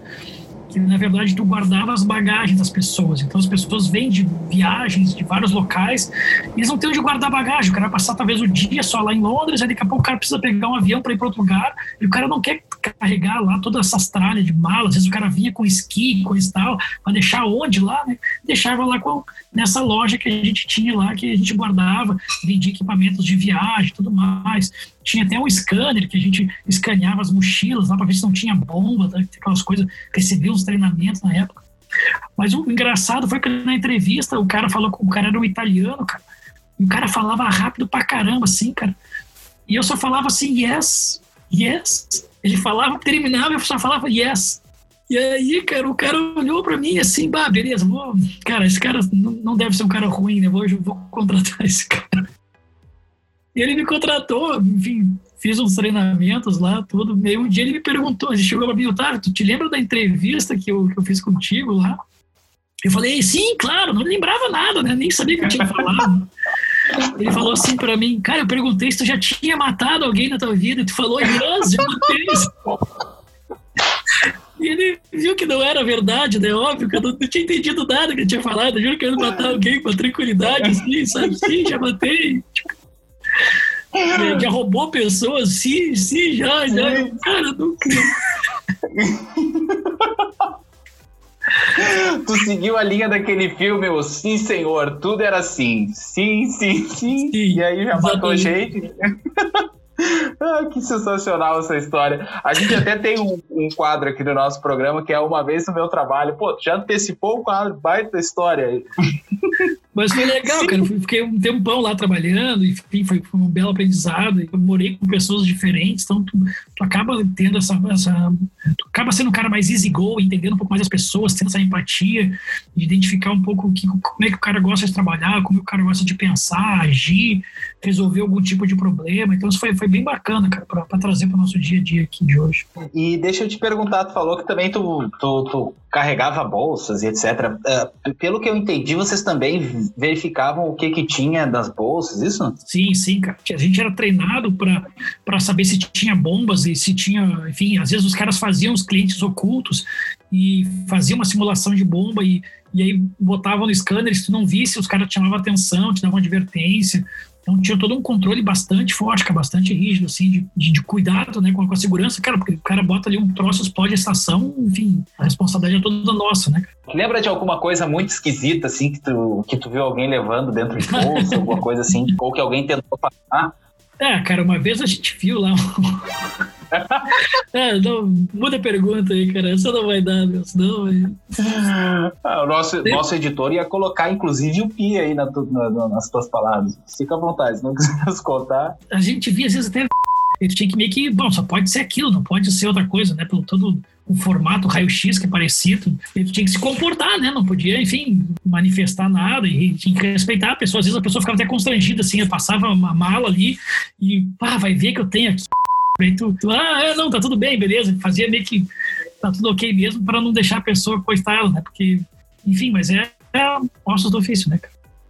que na verdade tu guardava as bagagens das pessoas. Então as pessoas vêm de viagens de vários locais e eles não têm onde guardar bagagem. O cara vai passar talvez o dia só lá em Londres, aí daqui a pouco o cara precisa pegar um avião para ir para outro lugar e o cara não quer carregar lá todas essas tralhas de malas. Às vezes o cara vinha com esqui, coisa e tal, para deixar onde lá, né? Deixava lá com, nessa loja que a gente tinha lá, que a gente guardava, vendia equipamentos de viagem tudo mais. Tinha até um scanner que a gente escaneava as mochilas lá para ver se não tinha bomba, né? aquelas coisas. Recebia uns treinamentos na época. Mas o engraçado foi que na entrevista o cara falou que o cara era um italiano, cara. E o cara falava rápido pra caramba, assim, cara. E eu só falava assim, yes, yes. Ele falava, terminava, eu só falava yes. E aí, cara, o cara olhou pra mim assim, bah, beleza, vou. Cara, esse cara não deve ser um cara ruim, né? Eu vou contratar esse cara. E ele me contratou, enfim, fiz uns treinamentos lá, tudo. Meio um dia ele me perguntou, ele chegou para mim, Otávio, tu te lembra da entrevista que eu, que eu fiz contigo lá? Eu falei, sim, claro, não lembrava nada, né? Nem sabia que eu tinha falado. Ele falou assim para mim, cara, eu perguntei se tu já tinha matado alguém na tua vida. E tu falou, yes, já matei. E ele viu que não era verdade, né? Óbvio que eu não, não tinha entendido nada que ele tinha falado. Eu juro que eu ia matar alguém com tranquilidade, assim, sabe? Sim, já matei. Tipo, já roubou pessoas? Sim, sim, já, já. Cara, nunca. tu seguiu a linha daquele filme, o Sim, Senhor, tudo era assim. Sim, sim, sim. sim e aí já matou gente. Ah, que sensacional essa história. A gente até tem um, um, quadro aqui no nosso programa que é Uma Vez no Meu Trabalho. Pô, já antecipou o quadro, baita história. Mas foi legal, Sim. cara. Fiquei um tempão lá trabalhando, enfim, foi, foi um belo aprendizado. Eu morei com pessoas diferentes, então tu, tu acaba tendo essa, essa. Tu acaba sendo um cara mais easy go, entendendo um pouco mais as pessoas, tendo essa empatia, de identificar um pouco que, como é que o cara gosta de trabalhar, como é que o cara gosta de pensar, agir, resolver algum tipo de problema. Então isso foi, foi bem bacana, cara, para trazer para o nosso dia a dia aqui de hoje. E deixa eu te perguntar, tu falou que também tu, tu, tu carregava bolsas e etc. Uh, é, pelo que eu entendi, vocês também verificavam o que que tinha das bolsas, isso? Sim, sim, cara. A gente era treinado para saber se tinha bombas e se tinha, enfim, às vezes os caras faziam os clientes ocultos e faziam uma simulação de bomba e, e aí botavam no scanner, se tu não visse, os caras te chamavam atenção, te davam advertência. Então tinha todo um controle bastante forte, bastante rígido, assim, de, de, de cuidado né, com, com, a segurança, cara, porque o cara bota ali um troço, explode a estação, enfim, a responsabilidade é toda nossa, né? Lembra de alguma coisa muito esquisita, assim, que tu, que tu viu alguém levando dentro de bolsa, alguma coisa assim, ou que alguém tentou passar? É, cara, uma vez a gente viu lá. é, não, muda a pergunta aí, cara. Essa não vai dar, meu. Senão vai... ah, o nosso, nosso editor ia colocar, inclusive, o pi aí na, na, nas tuas palavras. Fica à vontade, se não quiser contar. A gente via, às vezes, até. Ele tinha que meio que. Bom, só pode ser aquilo, não pode ser outra coisa, né? Pelo todo o formato raio-x que é parecido, ele tinha que se comportar, né? Não podia, enfim, manifestar nada e tinha que respeitar a pessoa. Às vezes a pessoa ficava até constrangida, assim, passava uma mala ali e, pá, vai ver que eu tenho aqui. Aí tu, tu, ah, é, não, tá tudo bem, beleza. Fazia meio que tá tudo ok mesmo para não deixar a pessoa coitada, né? Porque, enfim, mas é, é ossos do ofício, né?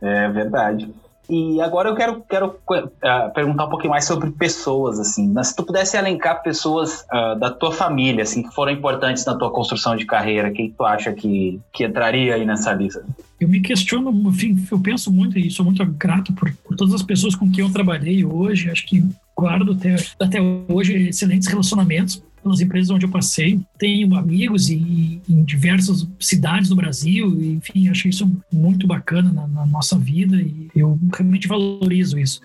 É verdade. E agora eu quero, quero uh, perguntar um pouquinho mais sobre pessoas, assim. Se tu pudesse elencar pessoas uh, da tua família, assim, que foram importantes na tua construção de carreira, quem tu acha que, que entraria aí nessa lista? Eu me questiono, enfim, eu penso muito e sou muito grato por, por todas as pessoas com quem eu trabalhei hoje. Acho que guardo até, até hoje excelentes relacionamentos pelas empresas onde eu passei. Tenho amigos e, em diversas cidades do Brasil, e, enfim, acho isso muito bacana na, na, nossa vida e eu realmente valorizo isso.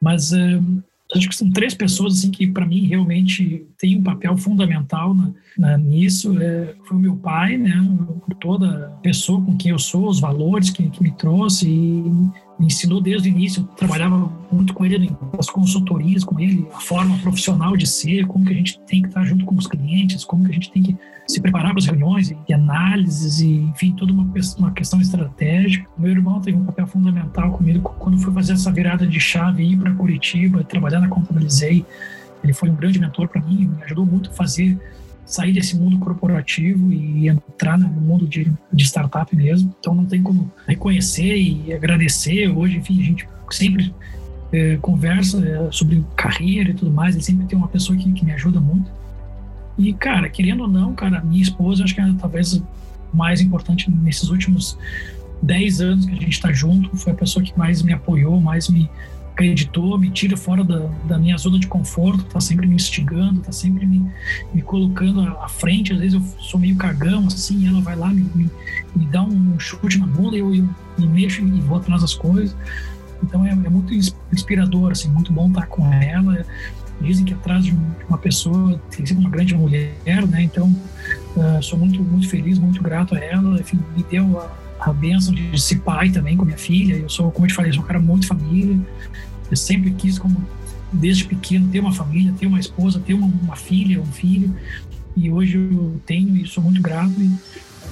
Mas uh, acho que são três pessoas assim que para mim realmente têm um papel fundamental na, na, nisso. É, foi o meu pai, né, toda pessoa com quem eu sou, os valores que, que me trouxe e me ensinou desde o início, trabalhava muito com ele nas consultorias com ele, a forma profissional de ser, como que a gente tem que estar junto com os clientes, como que a gente tem que se preparar para as reuniões e análises e, enfim, toda uma, uma questão estratégica. Meu irmão teve um papel fundamental comigo quando fui fazer essa virada de chave ir para Curitiba, trabalhar na Contabilizei. Ele foi um grande mentor para mim, me ajudou muito a fazer sair desse mundo corporativo e entrar no mundo de, de startup mesmo. Então não tem como reconhecer e agradecer. Hoje, enfim, a gente sempre é, conversa é, sobre carreira e tudo mais. Ele sempre tem uma pessoa que, que me ajuda muito. E, cara, querendo ou não, cara, minha esposa, acho que é talvez mais importante nesses últimos 10 anos que a gente está junto, foi a pessoa que mais me apoiou, mais me acreditou, me tira fora da, da minha zona de conforto, tá sempre me instigando, tá sempre me, me colocando à frente. Às vezes eu sou meio cagão, assim, ela vai lá, me, me, me dá um chute na bunda eu, eu me mexo e vou atrás das coisas. Então é, é, muito inspirador, assim, muito bom estar com ela. Dizem que atrás de uma pessoa tem sido uma grande mulher, né? Então uh, sou muito, muito feliz, muito grato a ela. Enfim, me deu a a benção de ser pai também com minha filha. Eu sou, como eu te falei, sou um cara muito família. Eu sempre quis, como desde pequeno, ter uma família, ter uma esposa, ter uma, uma filha, um filho. E hoje eu tenho e sou muito grato. E,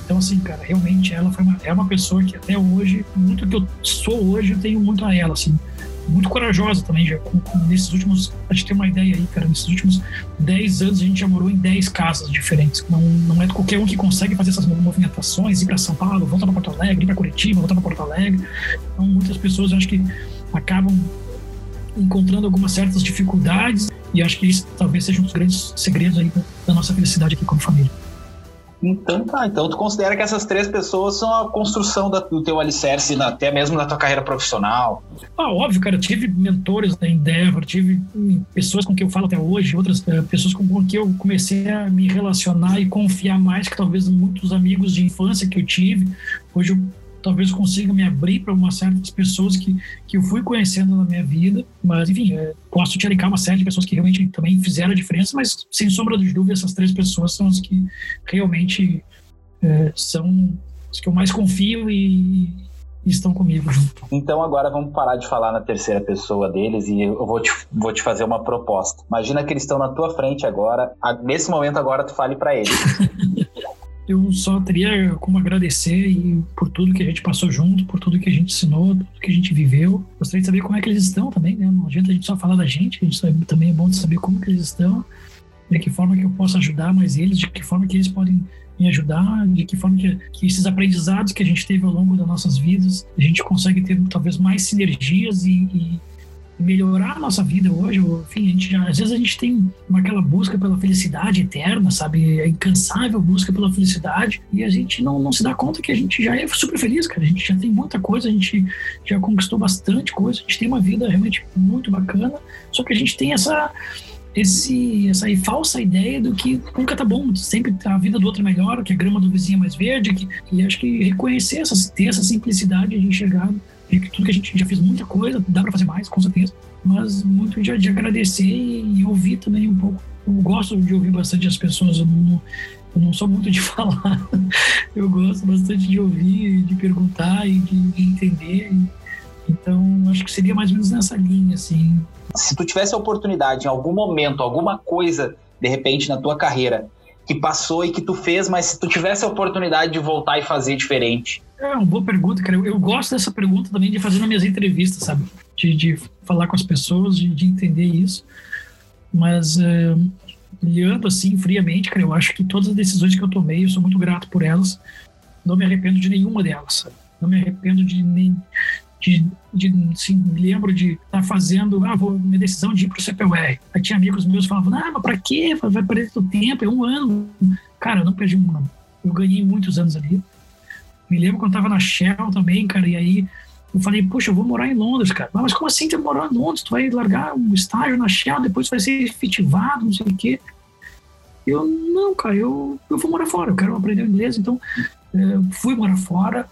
então, assim, cara, realmente ela foi uma, é uma pessoa que até hoje, muito que eu sou hoje, eu tenho muito a ela, assim muito corajosa também, já com, com, nesses últimos, a gente tem uma ideia aí, cara, nesses últimos 10 anos a gente já morou em 10 casas diferentes. Não, não é qualquer um que consegue fazer essas movimentações, ir para São Paulo, voltar para Porto Alegre, ir para Curitiba, voltar para Porto Alegre. Então, muitas pessoas acho que acabam encontrando algumas certas dificuldades e acho que isso talvez seja um dos grandes segredos aí da nossa felicidade aqui como família. Então tá, então tu considera que essas três pessoas são a construção da, do teu alicerce, na, até mesmo na tua carreira profissional? Ah, óbvio, cara, eu tive mentores da Endeavor, tive hum, pessoas com quem eu falo até hoje, outras é, pessoas com quem eu comecei a me relacionar e confiar mais que talvez muitos amigos de infância que eu tive. Hoje eu talvez consiga me abrir para umas certas pessoas que, que eu fui conhecendo na minha vida. Mas, enfim, é, posso te alinhar uma série de pessoas que realmente também fizeram a diferença, mas, sem sombra de dúvida, essas três pessoas são as que realmente é, são as que eu mais confio e, e estão comigo junto. Então agora vamos parar de falar na terceira pessoa deles e eu vou te, vou te fazer uma proposta. Imagina que eles estão na tua frente agora, nesse momento agora tu fale para eles. eu só teria como agradecer e por tudo que a gente passou junto, por tudo que a gente ensinou, tudo que a gente viveu. Gostaria de saber como é que eles estão também, né? Não adianta a gente só falar da gente, a gente sabe, também é bom de saber como que eles estão, de que forma que eu posso ajudar mais eles, de que forma que eles podem me ajudar, de que forma que, que esses aprendizados que a gente teve ao longo das nossas vidas, a gente consegue ter talvez mais sinergias e, e melhorar a nossa vida hoje. Enfim, a gente já, às vezes a gente tem uma, aquela busca pela felicidade eterna, sabe? A incansável busca pela felicidade e a gente não, não se dá conta que a gente já é super feliz, cara. A gente já tem muita coisa, a gente já conquistou bastante coisa, a gente tem uma vida realmente muito bacana, só que a gente tem essa esse, essa falsa ideia do que nunca tá bom, sempre a vida do outro é melhor, que a grama do vizinho é mais verde, que, e acho que reconhecer essa, ter essa simplicidade de enxergar tudo que a gente já fez muita coisa, dá para fazer mais, com certeza, mas muito de, de agradecer e, e, ouvir também um pouco. Eu gosto de ouvir bastante as pessoas, eu não, eu não sou muito de falar, eu gosto bastante de ouvir, de perguntar e de, de entender. Então, acho que seria mais ou menos nessa linha, assim. Se tu tivesse a oportunidade, em algum momento, alguma coisa, de repente, na tua carreira, que passou e que tu fez, mas se tu tivesse a oportunidade de voltar e fazer diferente? É uma boa pergunta, cara. Eu, eu gosto dessa pergunta também de fazer nas minhas entrevistas, sabe? De, de falar com as pessoas, de, de entender isso. Mas, é, olhando assim, friamente, cara, eu acho que todas as decisões que eu tomei, eu sou muito grato por elas. Não me arrependo de nenhuma delas, sabe? Não me arrependo de nem, de, de assim, me lembro de estar tá fazendo, ah, vou, minha decisão de ir para o CPUR. Aí tinha amigos meus falavam, ah, mas para quê? Vai perder o tempo, é um ano. Cara, eu não perdi um ano. Eu ganhei muitos anos ali. Me lembro quando estava na Shell também, cara, e aí eu falei, poxa, eu vou morar em Londres, cara. Mas como assim tu morar em Londres? Tu vai largar um estágio na Shell, depois vai ser efetivado, não sei o quê. Eu, não, cara, eu, eu vou morar fora, eu quero aprender inglês. Então, é, fui morar fora.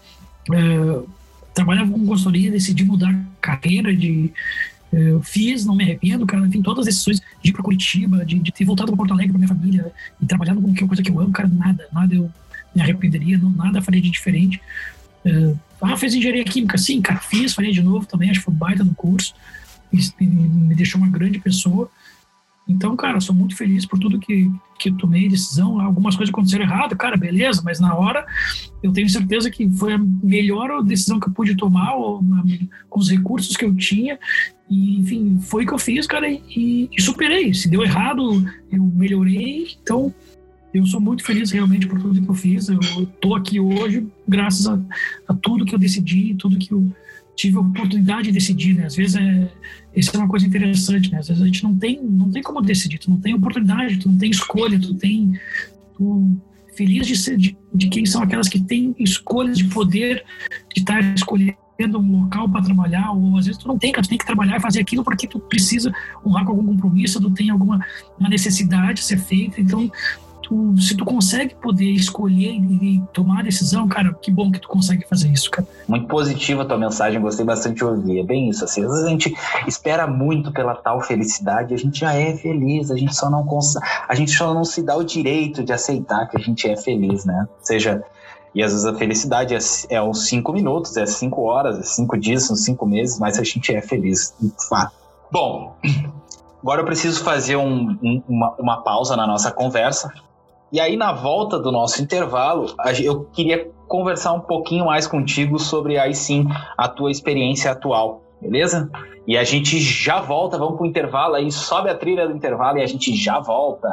É, trabalhava com consultoria, decidi mudar carreira, de eu fiz, não me arrependo, cara, enfim, todas as decisões de ir para Curitiba, de, de, ter voltado para Porto Alegre para minha família e trabalhando com uma coisa que eu amo, cara, nada, nada eu me arrependeria, não, nada faria de diferente. Uh, Ah, fez engenharia química? Sim, cara, fiz, faria de novo também, acho que foi baita no curso. Me, me deixou uma grande pessoa. Então, cara, sou muito feliz por tudo que, que eu tomei decisão. Algumas coisas aconteceram errado, cara, beleza, mas na hora eu tenho certeza que foi a melhor decisão que eu pude tomar, ou, com os recursos que eu tinha. E, enfim, foi o que eu fiz, cara, e, e superei. Se deu errado, eu melhorei. Então, eu sou muito feliz realmente por tudo que eu fiz. Eu tô aqui hoje graças a, a tudo que eu decidi, tudo que eu tive a oportunidade de decidir, né? Às vezes é, isso é uma coisa interessante, né? Às vezes a gente não tem, não tem como decidir, tu não tem oportunidade, tu não tem escolha, tu tem, tu, feliz de ser, de, de quem são aquelas que têm escolhas de poder, de estar escolhendo um local para trabalhar, ou às vezes tu não tem, tu tem que trabalhar e fazer aquilo porque tu precisa honrar com algum compromisso, tu tem alguma uma necessidade a ser feita, então tu, se tu consegue poder escolher e tomar a decisão, cara, que bom que tu consegue fazer isso, cara. Muito positiva a tua mensagem, gostei bastante de ouvir. É bem isso, assim, às vezes a gente espera muito pela tal felicidade, a gente já é feliz, a gente só não a gente só não se dá o direito de aceitar que a gente é feliz, né? Seja e às vezes a felicidade é, é uns cinco minutos, é cinco horas, é cinco dias, são cinco meses, mas a gente é feliz, de fato. Bom, agora eu preciso fazer um, um, uma, uma pausa na nossa conversa e aí, na volta do nosso intervalo, eu queria conversar um pouquinho mais contigo sobre aí sim a tua experiência atual, beleza? E a gente já volta, vamos pro intervalo aí, sobe a trilha do intervalo e a gente já volta.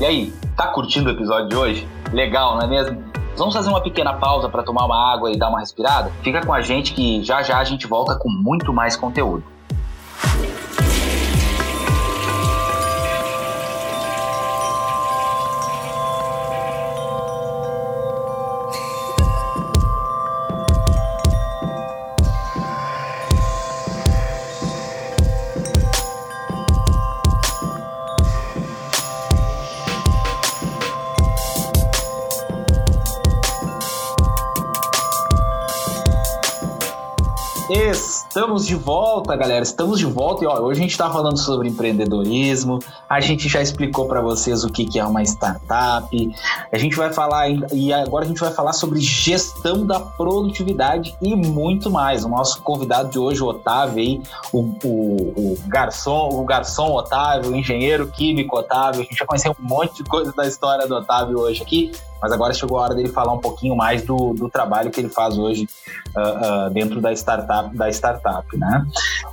E aí, tá curtindo o episódio de hoje? Legal, não é mesmo? Vamos fazer uma pequena pausa para tomar uma água e dar uma respirada? Fica com a gente que já já a gente volta com muito mais conteúdo. Estamos de volta, galera. Estamos de volta e ó, hoje a gente está falando sobre empreendedorismo. A gente já explicou para vocês o que, que é uma startup. A gente vai falar e agora a gente vai falar sobre gestão da produtividade e muito mais. O nosso convidado de hoje, o Otávio, aí, o, o, o garçom, o garçom Otávio, o engenheiro químico Otávio. A gente vai conhecer um monte de coisa da história do Otávio hoje aqui mas agora chegou a hora dele falar um pouquinho mais do, do trabalho que ele faz hoje uh, uh, dentro da startup, da startup, né?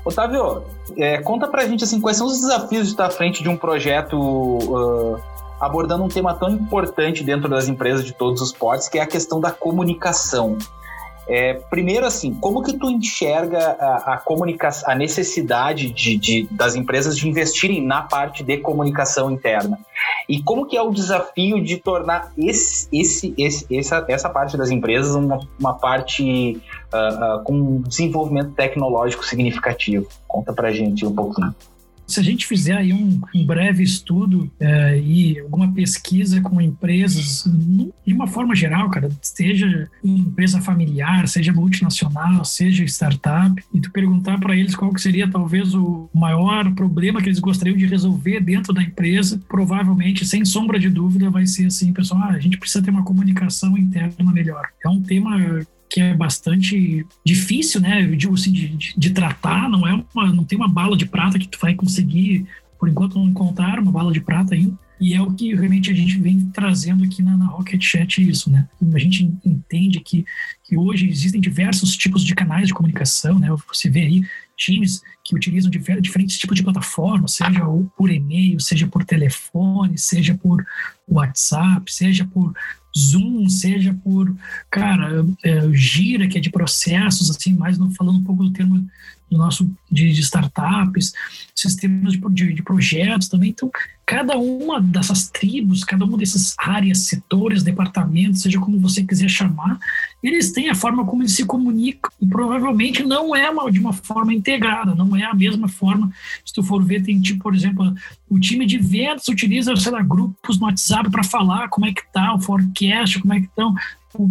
Otávio, é, conta pra gente assim, quais são os desafios de estar à frente de um projeto uh, abordando um tema tão importante dentro das empresas de todos os portes, que é a questão da comunicação. É, primeiro, assim, como que tu enxerga a, a comunicação, a necessidade de, de, das empresas de investirem na parte de comunicação interna? E como que é o desafio de tornar esse, esse, esse, essa, essa parte das empresas uma, uma parte uh, uh, com desenvolvimento tecnológico significativo? Conta pra gente um pouquinho se a gente fizer aí um, um breve estudo é, e alguma pesquisa com empresas, de uma forma geral, cara, seja empresa familiar, seja multinacional, seja startup, e tu perguntar para eles qual que seria talvez o maior problema que eles gostariam de resolver dentro da empresa, provavelmente, sem sombra de dúvida, vai ser assim, pessoal, ah, a gente precisa ter uma comunicação interna melhor. É um tema que é bastante difícil, né? Eu digo assim, de, de, de, tratar, não é uma, não tem uma bala de prata que tu vai conseguir, por enquanto não encontrar uma bala de prata ainda. E é o que realmente a gente vem trazendo aqui na, na Rocket Chat isso, né? A gente entende que, que hoje existem diversos tipos de canais de comunicação, né? Você vê aí times que utilizam diferentes tipos de plataformas, seja por e-mail, seja por telefone, seja por WhatsApp, seja por Zoom, seja por, cara, é, Gira, que é de processos, assim, mais falando um pouco do termo do nosso de, de startups, sistemas de, de, de, projetos também. Então, cada uma dessas tribos, cada uma dessas áreas, setores, departamentos, seja como você quiser chamar, eles têm a forma como eles se comunicam e provavelmente não é uma, de uma forma integrada, não é a mesma forma. Se tu for ver, tem tipo, por exemplo, o time de vendas utiliza, sei lá, grupos no WhatsApp para falar como é que tá o forecast, como é que estão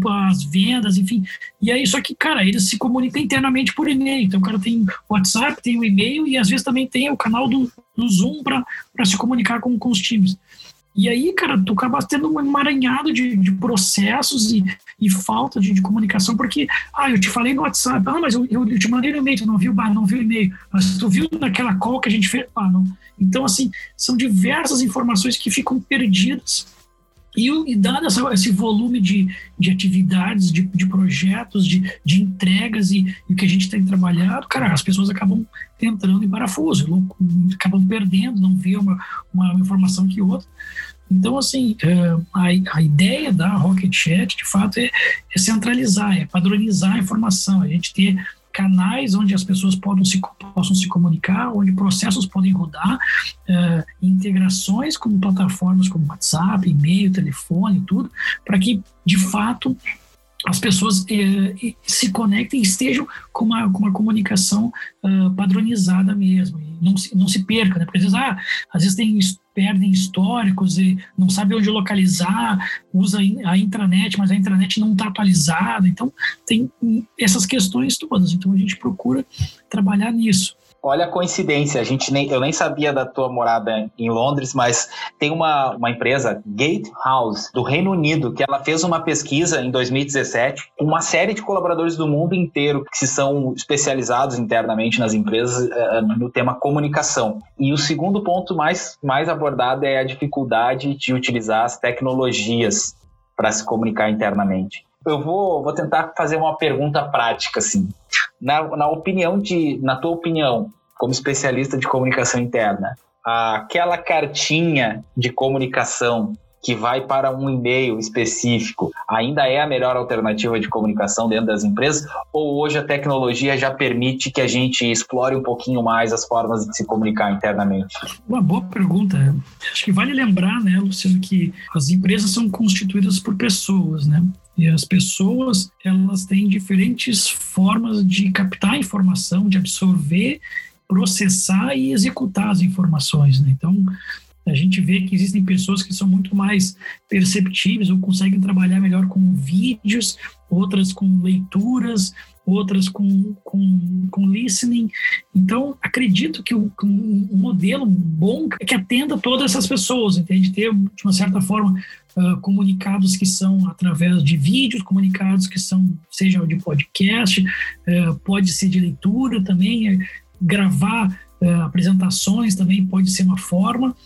as vendas, enfim. E aí, só que, cara, eles se comunicam internamente por e-mail. Então, o cara tem WhatsApp, tem o e-mail e às vezes também tem o canal do, do Zoom para se comunicar com, com os times. E aí, cara, tu acaba tendo um emaranhado de, de processos e, e falta de, de, comunicação, porque, ah, eu te falei no WhatsApp, ah, mas eu, eu, eu te mandei no e-mail, tu não viu, bah, não viu o e-mail, mas tu viu naquela call que a gente fez, ah, não. Então, assim, são diversas informações que ficam perdidas e, e dado essa, esse volume de, de atividades, de, de projetos, de, de entregas e, o que a gente tem trabalhado, cara, as pessoas acabam entrando em parafuso, acabam perdendo, não vê uma, uma informação que outra. Então, assim, é, a, a ideia da Rocket Chat, de fato, é, é centralizar, é padronizar a informação, a gente ter canais onde as pessoas possam se, possam se comunicar, onde processos podem rodar, uh, integrações com plataformas como WhatsApp, e-mail, telefone, tudo, para que, de fato, as pessoas eh, se conectem e estejam com uma, com uma comunicação uh, padronizada mesmo, não se, não se perca, né? Porque às vezes, ah, às vezes tem perdem históricos e não sabe onde localizar, usa a intranet, mas a intranet não está atualizada. Então, tem essas questões todas. Então, a gente procura trabalhar nisso. Olha a coincidência, a gente nem, eu nem sabia da tua morada em Londres, mas tem uma, uma empresa, Gatehouse, do Reino Unido, que ela fez uma pesquisa em 2017 com uma série de colaboradores do mundo inteiro que são especializados internamente nas empresas uh, no tema comunicação. E o segundo ponto mais, mais abordado é a dificuldade de utilizar as tecnologias para se comunicar internamente. Eu vou, vou tentar fazer uma pergunta prática, assim. Na, na opinião de, na tua opinião, como especialista de comunicação interna, aquela cartinha de comunicação que vai para um e-mail específico ainda é a melhor alternativa de comunicação dentro das empresas? Ou hoje a tecnologia já permite que a gente explore um pouquinho mais as formas de se comunicar internamente? Uma boa pergunta. Acho que vale lembrar, né, Luciano, que as empresas são constituídas por pessoas, né? E as pessoas, elas têm diferentes formas de captar informação, de absorver, processar e executar as informações. Né? Então, a gente vê que existem pessoas que são muito mais perceptíveis ou conseguem trabalhar melhor com vídeos, outras com leituras, outras com, com, com listening. Então, acredito que o, um modelo bom é que atenda todas essas pessoas, entende? Ter, de uma certa forma, uh, comunicados que são através de vídeos, comunicados que são, seja de podcast, uh, pode ser de leitura também, uh, gravar apresentações também pode ser uma forma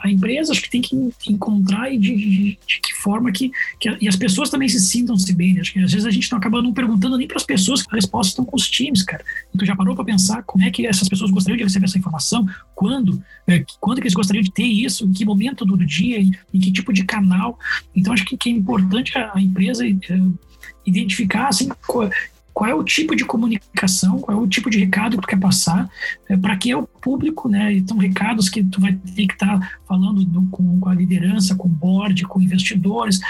a empresa acho que tem que encontrar e de, de, de que forma que, que, e as pessoas também se sintam-se bem. Né? Acho que às vezes a gente não acaba não perguntando nem para as pessoas, as respostas estão com os times, cara. E tu já parou para pensar como é que essas pessoas gostariam de receber essa informação? Quando? É, quando que eles gostariam de ter isso? Em que momento do dia? Em, em que tipo de canal? Então acho que, que é importante a, a empresa é, identificar assim qual é o tipo de comunicação, qual é o tipo de recado que tu quer passar, é, para que é o público, né? Então, recados que tu vai ter que estar tá falando do, com, com, a liderança, com o board, com investidores,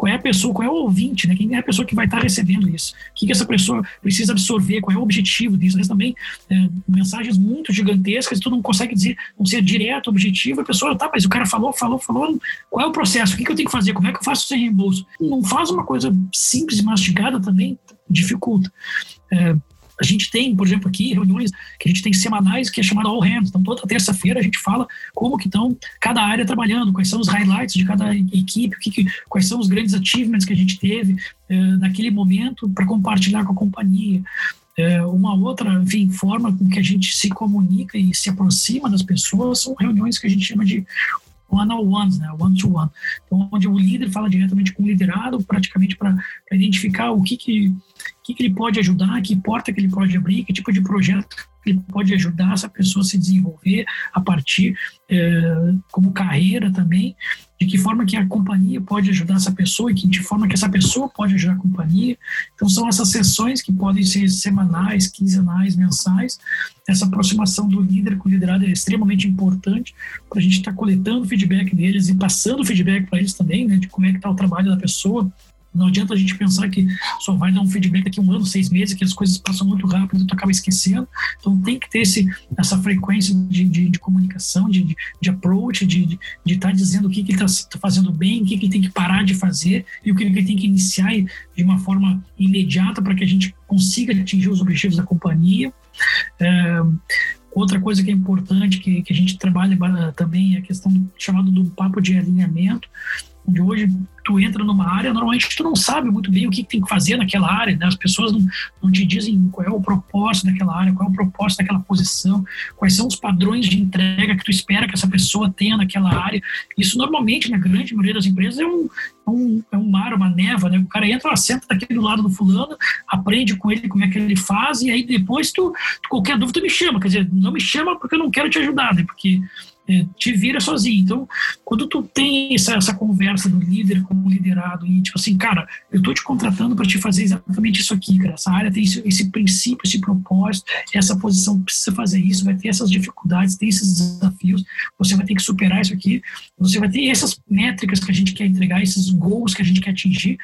qual é a pessoa, qual é o ouvinte, né? Quem é a pessoa que vai estar recebendo isso? O que, que essa pessoa precisa absorver? Qual é o objetivo disso? Vezes também é, mensagens muito gigantescas, tu não consegue dizer, não ser direto, objetivo, a pessoa, tá, mas o cara falou, falou, falou, qual é o processo? O que, que eu tenho que fazer? Como é que eu faço sem reembolso? Não faz uma coisa simples e mastigada também, dificulta. É, a gente tem, por exemplo, aqui reuniões que a gente tem semanais que é chamada All Hands. Então, toda terça-feira a gente fala como que estão cada área trabalhando, quais são os highlights de cada equipe, que, que, quais são os grandes achievements que a gente teve é, naquele momento para compartilhar com a companhia. É, uma outra, enfim, forma com que a gente se comunica e se aproxima das pessoas são reuniões que a gente chama de one-on-ones, né? one-to-one. Então, onde o líder fala diretamente com o liderado, praticamente para identificar o que, que, que, que ele pode ajudar, que porta que ele pode abrir, que tipo de projeto que ele pode ajudar essa pessoa a se desenvolver a partir é, como carreira também, de que forma que a companhia pode ajudar essa pessoa e que de forma que essa pessoa pode ajudar a companhia. Então são essas sessões que podem ser semanais, quinzenais, mensais. Essa aproximação do líder com o liderado é extremamente importante para a gente estar tá coletando feedback deles e passando feedback para eles também, né, de como é que está o trabalho da pessoa Não adianta a gente pensar que só vai dar um feedback daqui um ano, seis meses, que as coisas passam muito rápido e tu acaba esquecendo. Então tem que ter esse, essa frequência de, de, de comunicação, de, de, approach, de estar tá dizendo o que, que ele está tá fazendo bem, o que, que ele tem que parar de fazer e o que, que ele tem que iniciar de uma forma imediata para que a gente consiga atingir os objetivos da companhia. É, Outra coisa que é importante, que, que a gente trabalha também, é a questão do, chamado do papo de alinhamento, onde hoje tu entra numa área, normalmente tu não sabe muito bem o que, tem que fazer naquela área, né? As pessoas não, não te dizem qual é o propósito daquela área, qual é o propósito daquela posição, quais são os padrões de entrega que tu espera que essa pessoa tenha naquela área. Isso normalmente, na grande maioria das empresas, é um, é um, é um mar, uma neva, né? O cara entra, senta daqui do lado do fulano, aprende com ele como é que ele faz, e aí depois tu, tu qualquer dúvida me chama. Quer dizer, não me chama porque eu não quero te ajudar, né? Porque te vira sozinho. Então, quando tu tem essa, essa conversa do líder com o liderado e tipo assim, cara, eu tô te contratando para te fazer exatamente isso aqui, cara. Essa área tem esse, esse, princípio, esse propósito, essa posição precisa fazer isso, vai ter essas dificuldades, tem esses desafios, você vai ter que superar isso aqui, você vai ter essas métricas que a gente quer entregar, esses gols que a gente quer atingir.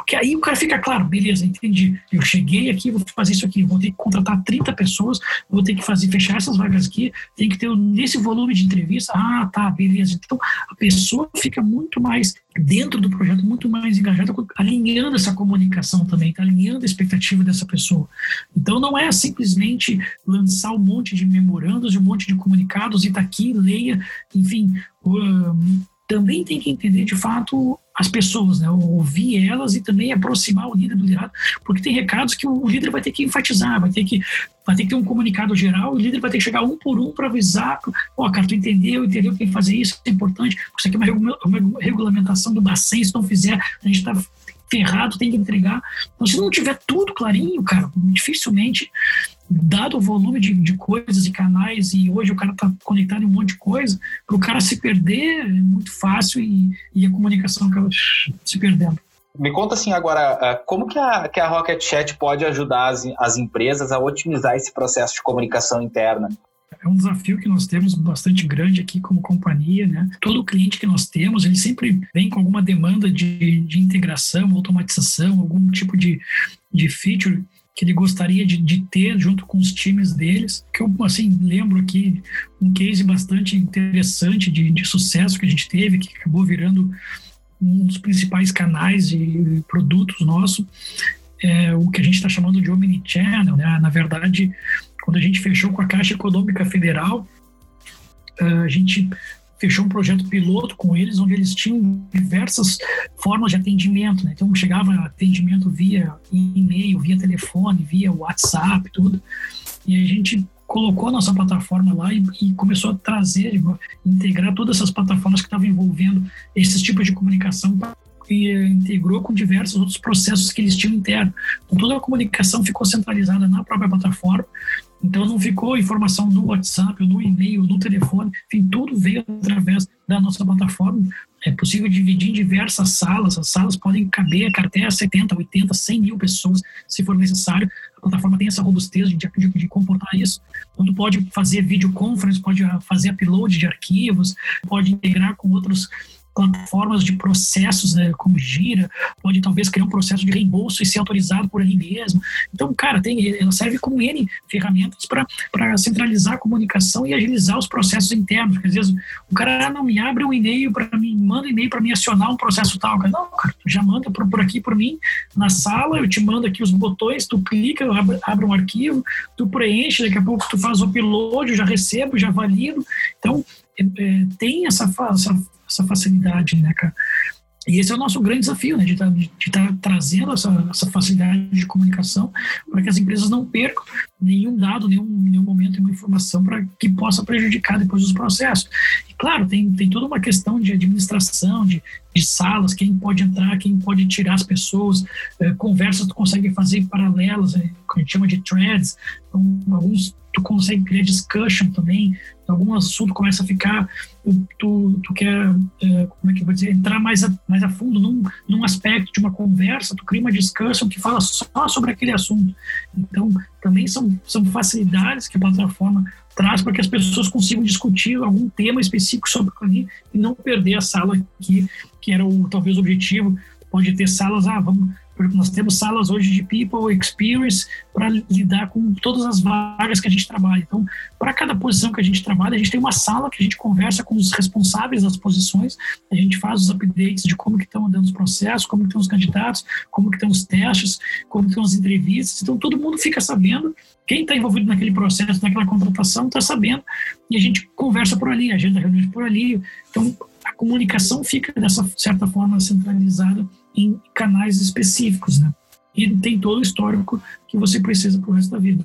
Porque aí o cara fica claro, beleza, entendi. Eu cheguei aqui, vou fazer isso aqui, vou ter que contratar 30 pessoas, vou ter que fazer fechar essas vagas aqui, tem que ter nesse volume de entrevista. Ah, tá, beleza. Então a pessoa fica muito mais dentro do projeto, muito mais engajada, alinhando essa comunicação também, tá alinhando a expectativa dessa pessoa. Então não é simplesmente lançar um monte de memorandos um monte de comunicados e tá aqui, leia, enfim. Um, também tem que entender de fato as pessoas, né? ouvir elas e também aproximar o líder do liderado, porque tem recados que o líder vai ter que enfatizar, vai ter que, vai ter que ter um comunicado geral, o líder vai ter que chegar um por um para avisar, ó, oh, cara, tu entendeu, entendeu que tem que fazer isso, é importante, isso aqui é uma, uma regulamentação do Bacen, se não fizer, a gente está ferrado, tem que entregar. Então, se não tiver tudo clarinho, cara, dificilmente dado o volume de, de coisas e canais, e hoje o cara está conectado em um monte de coisa, para o cara se perder é muito fácil e, e a comunicação acaba se perdendo. Me conta assim agora, é, como que a, que a Rocket Chat pode ajudar as, as empresas a otimizar esse processo de comunicação interna? é um desafio que nós temos bastante grande aqui como companhia, né? Todo cliente que nós temos, ele sempre vem com alguma demanda de, de integração, automatização, algum tipo de, de feature que ele gostaria de, de, ter junto com os times deles. Que eu, assim, lembro aqui um case bastante interessante de, de sucesso que a gente teve, que acabou virando um dos principais canais de produtos nosso, é o que a gente está chamando de Omnichannel, né? Na verdade, quando a gente fechou com a Caixa Econômica Federal, a gente fechou um projeto piloto com eles, onde eles tinham diversas formas de atendimento. Né? Então, chegava atendimento via e-mail, via telefone, via WhatsApp, tudo. E a gente colocou a nossa plataforma lá e, e começou a trazer, integrar todas essas plataformas que estavam envolvendo esses tipos de comunicação e integrou com diversos outros processos que eles tinham interno. Então, toda a comunicação ficou centralizada na própria plataforma então não ficou informação no WhatsApp, no e-mail, no telefone, enfim, tudo veio através da nossa plataforma. É possível dividir em diversas salas, as salas podem caber até 70, 80, 100 mil pessoas, se for necessário. A plataforma tem essa robustez de, de, de comportar isso. Então, pode fazer videoconference, pode fazer upload de arquivos, pode integrar com outros plataformas de processos, né, como Gira, pode talvez criar um processo de reembolso e ser autorizado por ali mesmo. Então, cara, tem, ela serve como N ferramentas para centralizar a comunicação e agilizar os processos internos. Porque às vezes o cara ah, não me abre um e-mail para mim, manda um e-mail para me acionar um processo tal. Não, cara, tu já manda por, por aqui por mim na sala, eu te mando aqui os botões, tu clica, abre, abre um arquivo, tu preenche, daqui a pouco tu faz o upload, eu já recebo, já valido. Então, é, é, tem essa, essa essa facilidade, né, cara? E esse é o nosso grande desafio, né, de estar tá, de tá trazendo essa, essa facilidade de comunicação para que as empresas não percam nenhum dado, nenhum, nenhum momento, nenhuma informação para que possa prejudicar depois os processos. E claro, tem, tem toda uma questão de administração, de, de salas, quem pode entrar, quem pode tirar as pessoas, é, conversas tu consegue fazer paralelas, é, que a gente chama de threads, então, alguns tu consegue criar discussion também, algum assunto começa a ficar, tu, tu quer, é, como é que eu vou dizer, entrar mais a, mais a fundo num, num aspecto de uma conversa, tu cria uma discussion que fala só sobre aquele assunto. Então, também são, são facilidades que a plataforma traz para que as pessoas consigam discutir algum tema específico sobre ali e não perder a sala aqui, que era o, talvez o objetivo pode ter salas, ah, vamos nós temos salas hoje de People Experience para lidar com todas as vagas que a gente trabalha. Então, para cada posição que a gente trabalha, a gente tem uma sala que a gente conversa com os responsáveis das posições, a gente faz os updates de como que estão andando os processos, como que estão os candidatos, como que estão os testes, como que estão as entrevistas. Então, todo mundo fica sabendo quem está envolvido naquele processo, naquela contratação, está sabendo, e a gente conversa por ali, agenda reuniões por ali. Então, a comunicação fica, dessa certa forma, centralizada em canais específicos, né? E tem todo o histórico que você precisa para o resto da vida.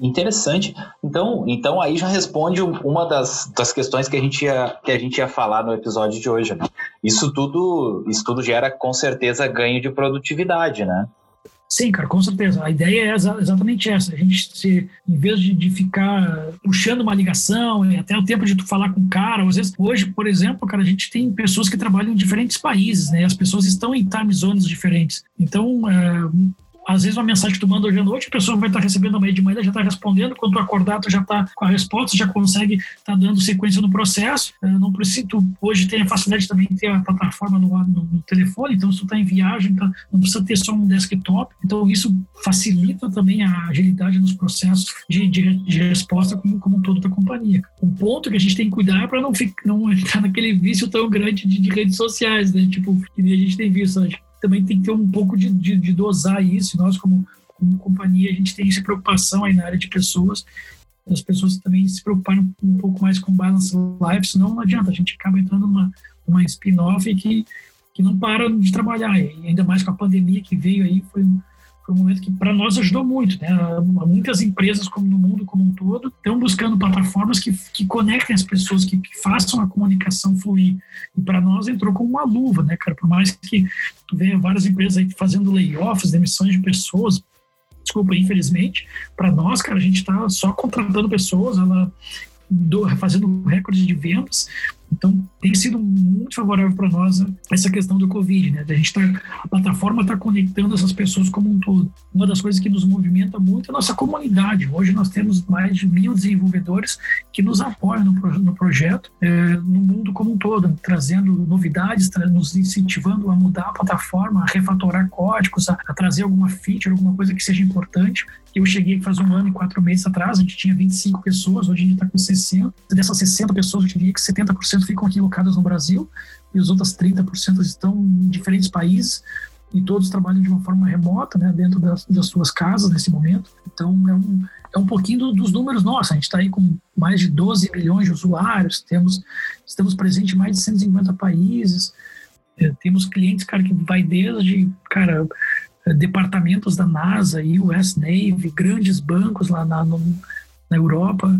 Interessante. Então, então aí já responde uma das, das questões que a, gente ia, que a gente ia falar no episódio de hoje. Né? Isso tudo, isso tudo gera com certeza ganho de produtividade, né? Sim, cara, com certeza. A ideia é exatamente essa. A gente, se, em vez de, de ficar puxando uma ligação, até o tempo de tu falar com o cara, às vezes, hoje, por exemplo, cara, a gente tem pessoas que trabalham em diferentes países, né? As pessoas estão em time zones diferentes. Então, é, às vezes uma mensagem que tu manda hoje à noite, a pessoa vai estar recebendo amanhã de manhã, já está respondendo, quando tu acordar, tu já está com a resposta, já consegue estar tá dando sequência no processo. Eu não preciso, tu, hoje tem a facilidade também de ter a plataforma no, no, no telefone, então se tu está em viagem, então não precisa ter só um desktop. Então isso facilita também a agilidade nos processos de, de, de resposta como, como um todo da companhia. Um ponto que a gente tem que cuidar é para não, ficar, não entrar naquele vício tão grande de, de redes sociais, né? Tipo, que a gente tem visto, acho também tem que ter um pouco de, de, de dosar isso. Nós, como, como, companhia, a gente tem essa preocupação aí na área de pessoas. As pessoas também se preocuparem um pouco mais com balance life, senão não adianta. A gente acaba entrando numa, numa spin-off que, que não para de trabalhar. E ainda mais com a pandemia que veio aí, foi foi um momento que para nós ajudou muito. Né? Muitas empresas, como no mundo como um todo, estão buscando plataformas que, que conectem as pessoas, que, que façam a comunicação fluir. E para nós entrou como uma luva, né, cara? Por mais que tu várias empresas aí fazendo layoffs, demissões de pessoas, desculpa, infelizmente, para nós, cara, a gente está só contratando pessoas, ela do, fazendo recordes de vendas, então, tem sido muito favorável para nós essa questão do Covid, né? A gente tá, a plataforma está conectando essas pessoas como um todo. Uma das coisas que nos movimenta muito é a nossa comunidade. Hoje nós temos mais de mil desenvolvedores que nos apoiam no, no projeto, é, no mundo como um todo, trazendo novidades, tra nos incentivando a mudar a plataforma, a refatorar códigos, a, a trazer alguma feature, alguma coisa que seja importante. Eu cheguei faz um ano e quatro meses atrás, a gente tinha 25 pessoas, hoje a gente está com 60. Dessas 60 pessoas, eu diria que 70% ficam aqui locadas no Brasil e os outros 30% estão em diferentes países e todos trabalham de uma forma remota, né, dentro das, das suas casas nesse momento. Então, é um, é um pouquinho do, dos números nossos. A gente está aí com mais de 12 milhões de usuários, temos, estamos presentes em mais de 150 países, é, temos clientes, cara, que vai desde, cara, departamentos da NASA, US Navy, grandes bancos lá na, no, na Europa,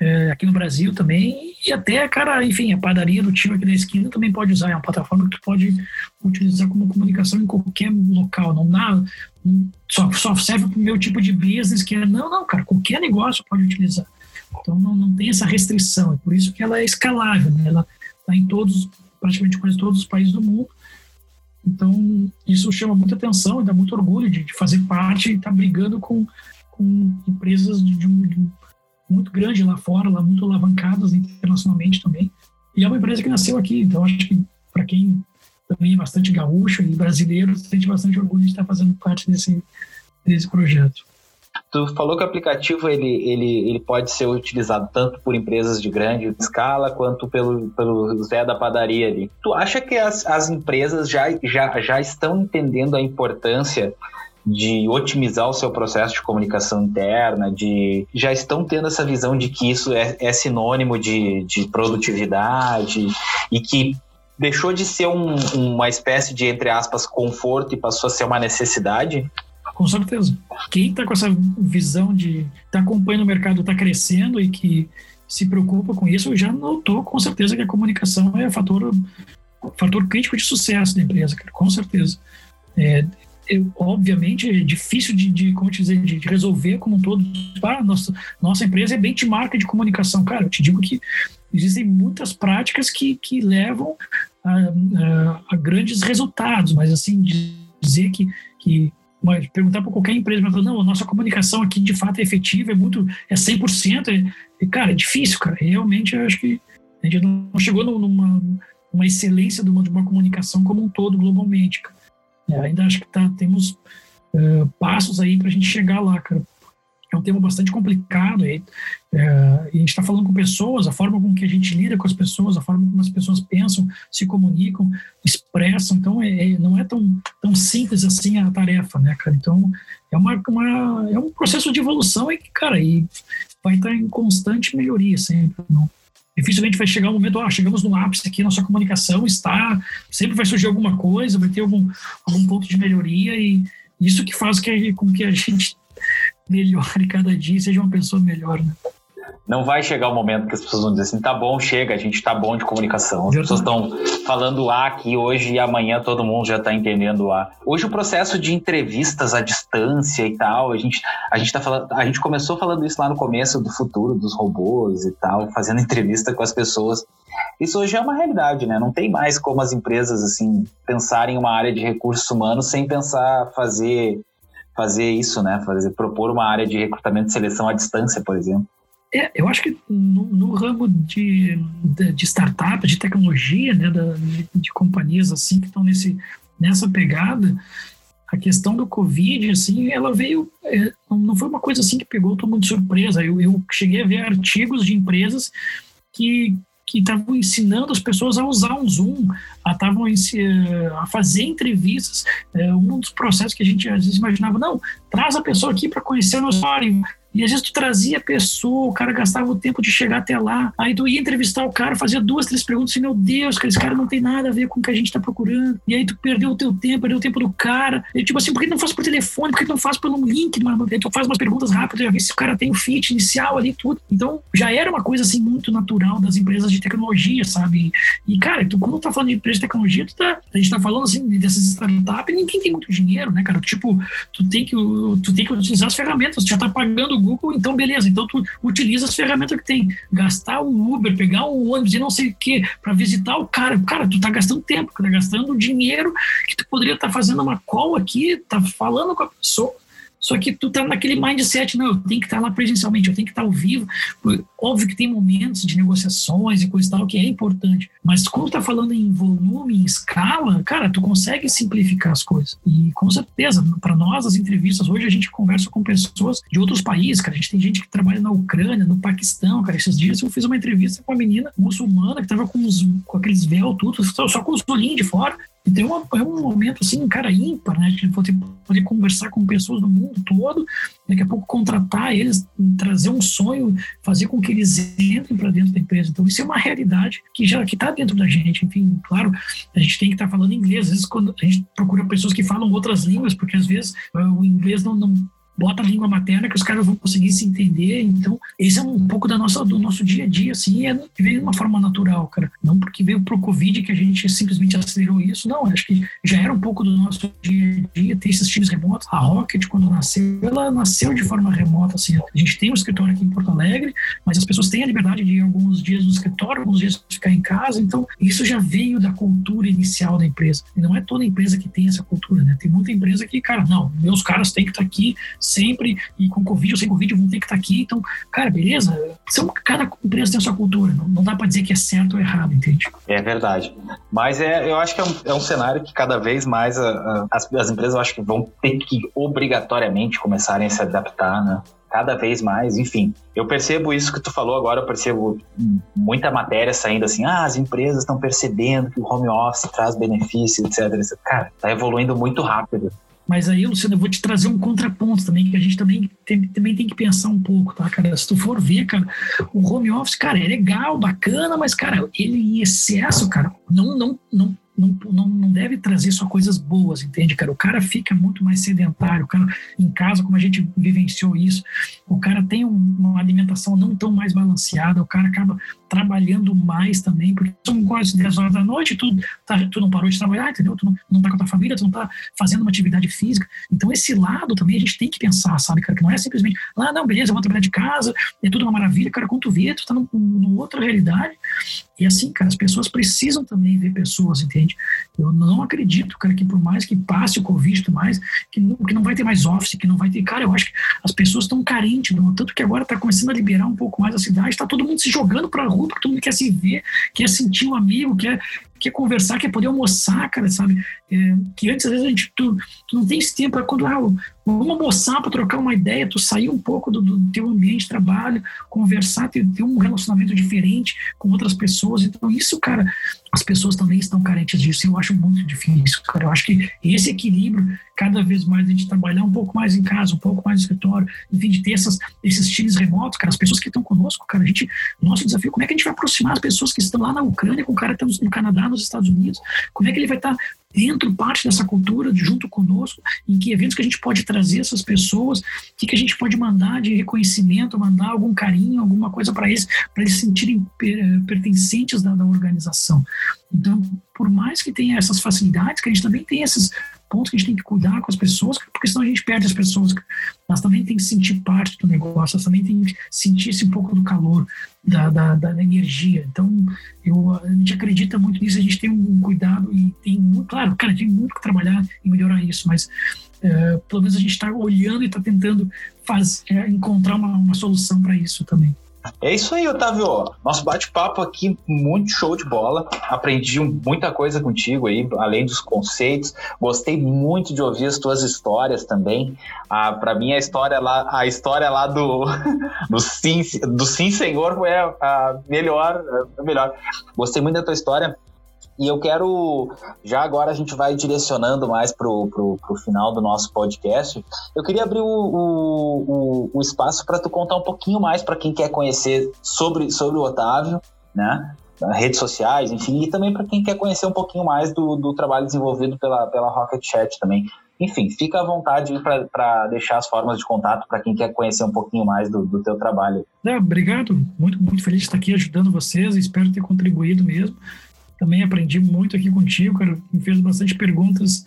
é, aqui no Brasil também, e até, cara, enfim, a padaria do tio aqui da esquina também pode usar, é uma plataforma que tu pode utilizar como comunicação em qualquer local, não dá, só, só serve para o meu tipo de business, que é, não, não, cara, qualquer negócio pode utilizar. Então não, não tem essa restrição, é por isso que ela é escalável, né? ela está em todos, praticamente quase todos os países do mundo, então, isso chama muita atenção e dá muito orgulho de, de fazer parte e estar tá brigando com, com empresas de, de, um, muito grande lá fora, lá muito alavancadas internacionalmente também. E é uma empresa que nasceu aqui, então acho que para quem também é bastante gaúcho e brasileiro, sente bastante orgulho de estar fazendo parte desse, desse projeto. Tu falou que o aplicativo ele, ele, ele pode ser utilizado tanto por empresas de grande escala quanto pelo, pelo Zé da padaria ali. Tu acha que as, as empresas já, já, já estão entendendo a importância de otimizar o seu processo de comunicação interna, de já estão tendo essa visão de que isso é, é sinônimo de, de produtividade e que deixou de ser um, uma espécie de, entre aspas, conforto e passou a ser uma necessidade? Com certeza. Quem está com essa visão de estar tá acompanhando o mercado, está crescendo e que se preocupa com isso, já notou com certeza que a comunicação é fator fator crítico de sucesso da empresa, com certeza. É, eu, obviamente é difícil de, de como dizer, de, resolver como um todo. Ah, nossa, nossa empresa é benchmark de comunicação. Cara, eu te digo que existem muitas práticas que, que levam a, a, a grandes resultados, mas assim, dizer que, que mas perguntar para qualquer empresa, mas não, a nossa comunicação aqui de fato é efetiva, é muito, é 100%. É, cara, é difícil, cara. Realmente, eu acho que a gente não chegou numa uma excelência de uma, de uma comunicação como um todo, globalmente. Cara. É, ainda acho que tá, temos uh, passos aí para a gente chegar lá, cara. É um tema bastante complicado. E, é, a gente está falando com pessoas, a forma com que a gente lida com as pessoas, a forma como as pessoas pensam, se comunicam, expressam. Então, é, é não é tão, tão simples assim a tarefa, né, cara? Então, é, uma, uma, é um processo de evolução e, cara, e vai estar em constante melhoria sempre. Não? Dificilmente vai chegar um momento, ah, chegamos no ápice aqui, nossa comunicação está, sempre vai surgir alguma coisa, vai ter algum, algum ponto de melhoria e isso que faz que, com que a gente melhore cada dia seja uma pessoa melhor, né? Não vai chegar o momento que as pessoas vão dizer assim, tá bom, chega, a gente tá bom de comunicação. As pessoas estão falando A aqui hoje e amanhã todo mundo já tá entendendo A. Hoje o processo de entrevistas à distância e tal, a gente, a gente tá falando, a gente começou falando isso lá no começo do futuro dos robôs e tal, fazendo entrevista com as pessoas. Isso hoje é uma realidade, né? Não tem mais como as empresas assim pensarem em uma área de recursos humanos sem pensar fazer fazer isso, né? Fazer propor uma área de recrutamento e seleção à distância, por exemplo. É, eu acho que no, no ramo de, de, de, startup, de tecnologia, né, da, de, de, companhias assim que estão nesse, nessa pegada, a questão do Covid, assim, ela veio, é, não foi uma coisa assim que pegou todo mundo de surpresa. Eu, eu cheguei a ver artigos de empresas que que estavam ensinando as pessoas a usar um Zoom, a, estavam a fazer entrevistas. É, um dos processos que a gente às vezes imaginava, não, traz a pessoa aqui para conhecer o nosso e às vezes tu trazia a pessoa, o cara gastava o tempo de chegar até lá. Aí tu ia entrevistar o cara, fazia duas, três perguntas, e meu Deus, cara, esse cara não tem nada a ver com o que a gente tá procurando. E aí tu perdeu o teu tempo, perdeu o tempo do cara. E tipo assim, por que não faz por telefone? Por que não faz pelo link? Aí tu faz umas perguntas rápidas, já vê se o cara tem o fit inicial ali, tudo. Então já era uma coisa assim muito natural das empresas de tecnologia, sabe? E cara, tu quando tá falando de empresa de tecnologia, tu tá, a gente tá falando assim dessas startups, ninguém tem muito dinheiro, né, cara? Tipo, tu tem que, tu tem que utilizar as ferramentas, tu já tá pagando Google, então beleza, então tu utiliza as ferramentas que tem. Gastar um Uber, pegar um ônibus e não sei o que para visitar o cara. Cara, tu tá gastando tempo, tu tá gastando dinheiro que tu poderia estar tá fazendo uma call aqui, tá falando com a pessoa só que tu tá naquele mindset, não, eu tenho que estar tá lá presencialmente, eu tenho que estar tá ao vivo. Óbvio que tem momentos de negociações e coisa e tal que é importante, mas quando tá falando em volume, em escala, cara, tu consegue simplificar as coisas. E com certeza, para nós, as entrevistas, hoje a gente conversa com pessoas de outros países, cara, a gente tem gente que trabalha na Ucrânia, no Paquistão, cara, esses dias eu fiz uma entrevista com uma menina muçulmana que tava com, os, com aqueles véus tudo, só com os olhinhos de fora, então é um momento assim, cara, ímpar, né? De poder, poder conversar com pessoas do mundo todo, daqui a pouco contratar eles, trazer um sonho, fazer com que eles entrem para dentro da empresa. Então isso é uma realidade que já que está dentro da gente. Enfim, claro, a gente tem que estar tá falando inglês. Às vezes quando a gente procura pessoas que falam outras línguas, porque às vezes o inglês não, não bota a língua materna que os caras vão conseguir se entender. Então, esse é um pouco da nossa, do nosso dia a dia, assim, é, veio de uma forma natural, cara. Não porque veio pro Covid que a gente simplesmente acelerou isso, não. Acho que já era um pouco do nosso dia a dia ter esses times remotos. A Rocket, quando nasceu, ela nasceu de forma remota, assim. A gente tem um escritório aqui em Porto Alegre, mas as pessoas têm a liberdade de ir alguns dias no escritório, alguns dias ficar em casa. Então, isso já veio da cultura inicial da empresa. E não é toda empresa que tem essa cultura, né? Tem muita empresa que, cara, não, meus caras têm que estar aqui sempre, e com Covid ou sem Covid vão ter que estar aqui. Então, cara, beleza? São, cada empresa tem a sua cultura, não, não dá para dizer que é certo ou errado, entende? É verdade. Mas é, eu acho que é um, é um cenário que cada vez mais a, a, as, as empresas eu acho que vão ter que obrigatoriamente começarem a se adaptar, né? cada vez mais, enfim. Eu percebo isso que tu falou agora, eu percebo muita matéria saindo assim, ah, as empresas estão percebendo que o home office traz benefícios, etc, etc. Cara, tá evoluindo muito rápido. Mas aí, Luciano, eu vou te trazer um contraponto também, que a gente também tem, também tem que pensar um pouco, tá, cara? Se tu for ver, cara, o home office, cara, é legal, bacana, mas, cara, ele em excesso, cara, não, não, não não, não, deve trazer só coisas boas, entende, cara? O cara fica muito mais sedentário, o cara em casa, como a gente vivenciou isso, o cara tem um, uma alimentação não tão mais balanceada, o cara acaba trabalhando mais também, porque são quase 10 horas da noite, tu, tá, tu não parou de trabalhar, entendeu? Tu não, não tá com a tua família, tu não tá fazendo uma atividade física. Então, esse lado também a gente tem que pensar, sabe, cara? Que não é simplesmente, ah, não, beleza, eu vou trabalhar de casa, é tudo uma maravilha, cara, quando tu vê, tu tá numa outra realidade. E assim, cara, as pessoas precisam também ver pessoas, entende? Eu não acredito, cara, que por mais que passe o Covid e mais, que não, que não vai ter mais office, que não vai ter. Cara, eu acho que as pessoas estão carentes, não? tanto que agora está começando a liberar um pouco mais a cidade, está todo mundo se jogando para a rua, porque todo mundo quer se ver, quer sentir um amigo, quer, quer conversar, quer poder almoçar, cara, sabe? É, que antes, às vezes, a gente, tu, tu não tem esse tempo, é quando, ah, vamos almoçar para trocar uma ideia, tu sair um pouco do, do teu ambiente de trabalho, conversar, ter, ter um relacionamento diferente com outras pessoas. Então, isso, cara, as pessoas também estão carentes disso. Eu acho muito difícil, cara. Eu acho que esse equilíbrio, cada vez mais a gente trabalhar um pouco mais em casa, um pouco mais no escritório, enfim, de ter essas, esses times remotos, cara, as pessoas que estão conosco, cara, a gente, nosso desafio, como é que a gente vai aproximar as pessoas que estão lá na Ucrânia com o cara que está no Canadá, nos Estados Unidos? Como é que ele vai estar tá dentro, parte dessa cultura, junto conosco, em que eventos que a gente pode trazer essas pessoas, o que, que a gente pode mandar de reconhecimento, mandar algum carinho, alguma coisa para eles, para eles se sentirem pertencentes da, da organização. Então, por mais que tenha essas facilidades, que a gente também tem esses pontos que a gente tem que cuidar com as pessoas, porque senão a gente perde as pessoas. Elas também têm que sentir parte do negócio, elas também têm que sentir esse pouco do calor, da, da, da energia. Então, eu, a gente acredita muito nisso, a gente tem um cuidado e tem muito, claro, cara, tem muito que trabalhar e melhorar isso, mas é, pelo menos a gente está olhando e está tentando faz, é, encontrar uma, uma solução para isso também. É isso aí, Otávio. Nosso bate-papo aqui, muito show de bola. Aprendi muita coisa contigo aí, além dos conceitos. Gostei muito de ouvir as tuas histórias também. Ah, para mim, a história lá, a história lá do, do, sim, do sim Senhor foi a, a melhor, a melhor. Gostei muito da tua história. E eu quero, já agora a gente vai direcionando mais para o final do nosso podcast. Eu queria abrir o, o, o espaço para tu contar um pouquinho mais para quem quer conhecer sobre, sobre o Otávio, né? redes sociais, enfim, e também para quem quer conhecer um pouquinho mais do, do trabalho desenvolvido pela, pela Rocket Chat também. Enfim, fica à vontade para deixar as formas de contato para quem quer conhecer um pouquinho mais do, do teu trabalho. É, obrigado, muito, muito feliz de estar aqui ajudando vocês, espero ter contribuído mesmo. Também aprendi muito aqui contigo, cara. Me fez bastante perguntas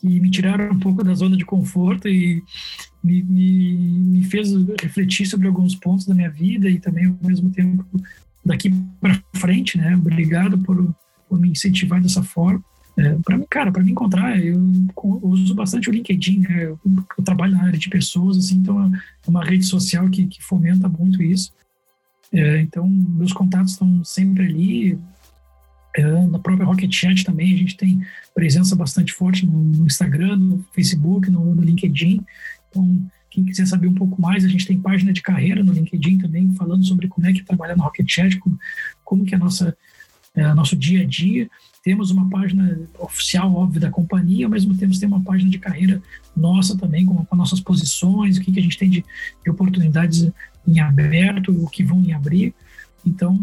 que me tiraram um pouco da zona de conforto e me, me, me fez refletir sobre alguns pontos da minha vida e também, ao mesmo tempo, daqui para frente, né? Obrigado por, por me incentivar dessa forma. É, para mim, cara, para me encontrar, eu, uso bastante o LinkedIn, né? Eu, eu, trabalho na área de pessoas, assim, então é uma rede social que, que fomenta muito isso. É, então, meus contatos estão sempre ali. É, na própria Rocket Chat também, a gente tem presença bastante forte no, Instagram, no Facebook, no, no, LinkedIn. Então, quem quiser saber um pouco mais, a gente tem página de carreira no LinkedIn também, falando sobre como é que trabalhar no Rocket Chat, como, como que é a nossa, é, nosso dia a dia. Temos uma página oficial, óbvio, da companhia, ao mesmo tempo tem uma página de carreira nossa também, com, com nossas posições, o que, que a gente tem de, de oportunidades em aberto, o que vão em abrir. Então,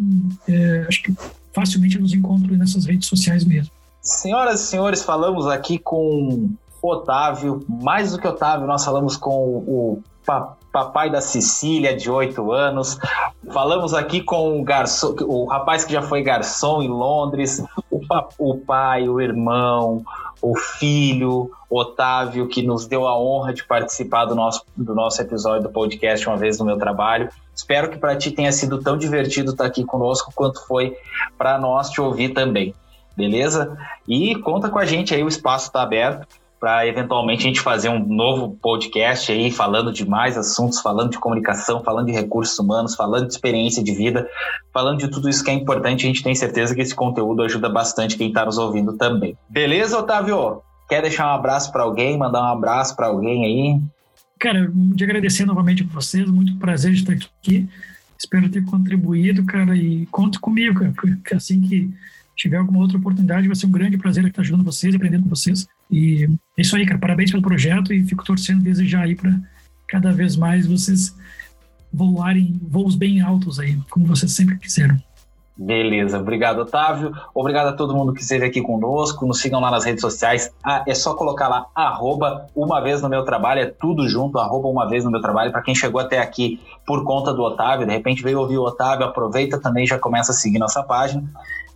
é, acho que facilmente nos encontro nessas redes sociais mesmo. Senhoras e senhores, falamos aqui com Otávio, mais do que Otávio, nós falamos com o papai da Sicília, de 8 anos. Falamos aqui com o garçom, o rapaz que já foi garçom em Londres, o, o pai, o irmão, o filho, Otávio, que nos deu a honra de participar do nosso, do nosso episódio do podcast uma vez no meu trabalho. Espero que para ti tenha sido tão divertido estar aqui conosco quanto foi para nós te ouvir também. Beleza? E conta com a gente aí, o espaço está aberto para eventualmente a gente fazer um novo podcast aí falando de mais assuntos, falando de comunicação, falando de recursos humanos, falando de experiência de vida, falando de tudo isso que é importante. A gente tem certeza que esse conteúdo ajuda bastante quem está nos ouvindo também. Beleza, Otávio? Quer deixar um abraço para alguém, mandar um abraço para alguém aí? Cara, de agradecer novamente por vocês, muito prazer de estar aqui. Espero ter contribuído, cara, e conte comigo, cara, que assim que tiver alguma outra oportunidade, vai ser um grande prazer estar ajudando vocês, aprendendo com vocês. E é isso aí, cara. Parabéns pelo projeto e fico torcendo desde já aí para cada vez mais vocês voarem voos bem altos aí, como vocês sempre quiseram. Beleza, obrigado Otávio, obrigado a todo mundo que esteve aqui conosco, nos sigam lá nas redes sociais, ah, é só colocar lá, arroba uma vez no meu trabalho, é tudo junto, arroba uma vez no meu trabalho, para quem chegou até aqui por conta do Otávio, de repente veio ouvir o Otávio, aproveita também, já começa a seguir nossa página,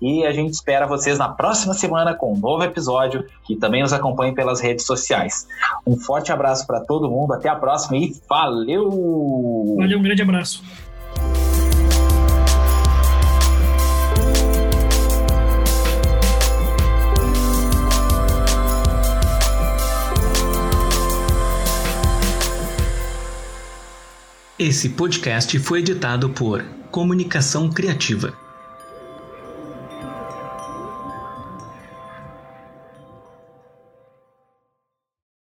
e a gente espera vocês na próxima semana com um novo episódio, que também nos acompanhe pelas redes sociais. Um forte abraço para todo mundo, até a próxima e valeu! Valeu, um grande abraço. Esse podcast foi editado por Comunicação Criativa.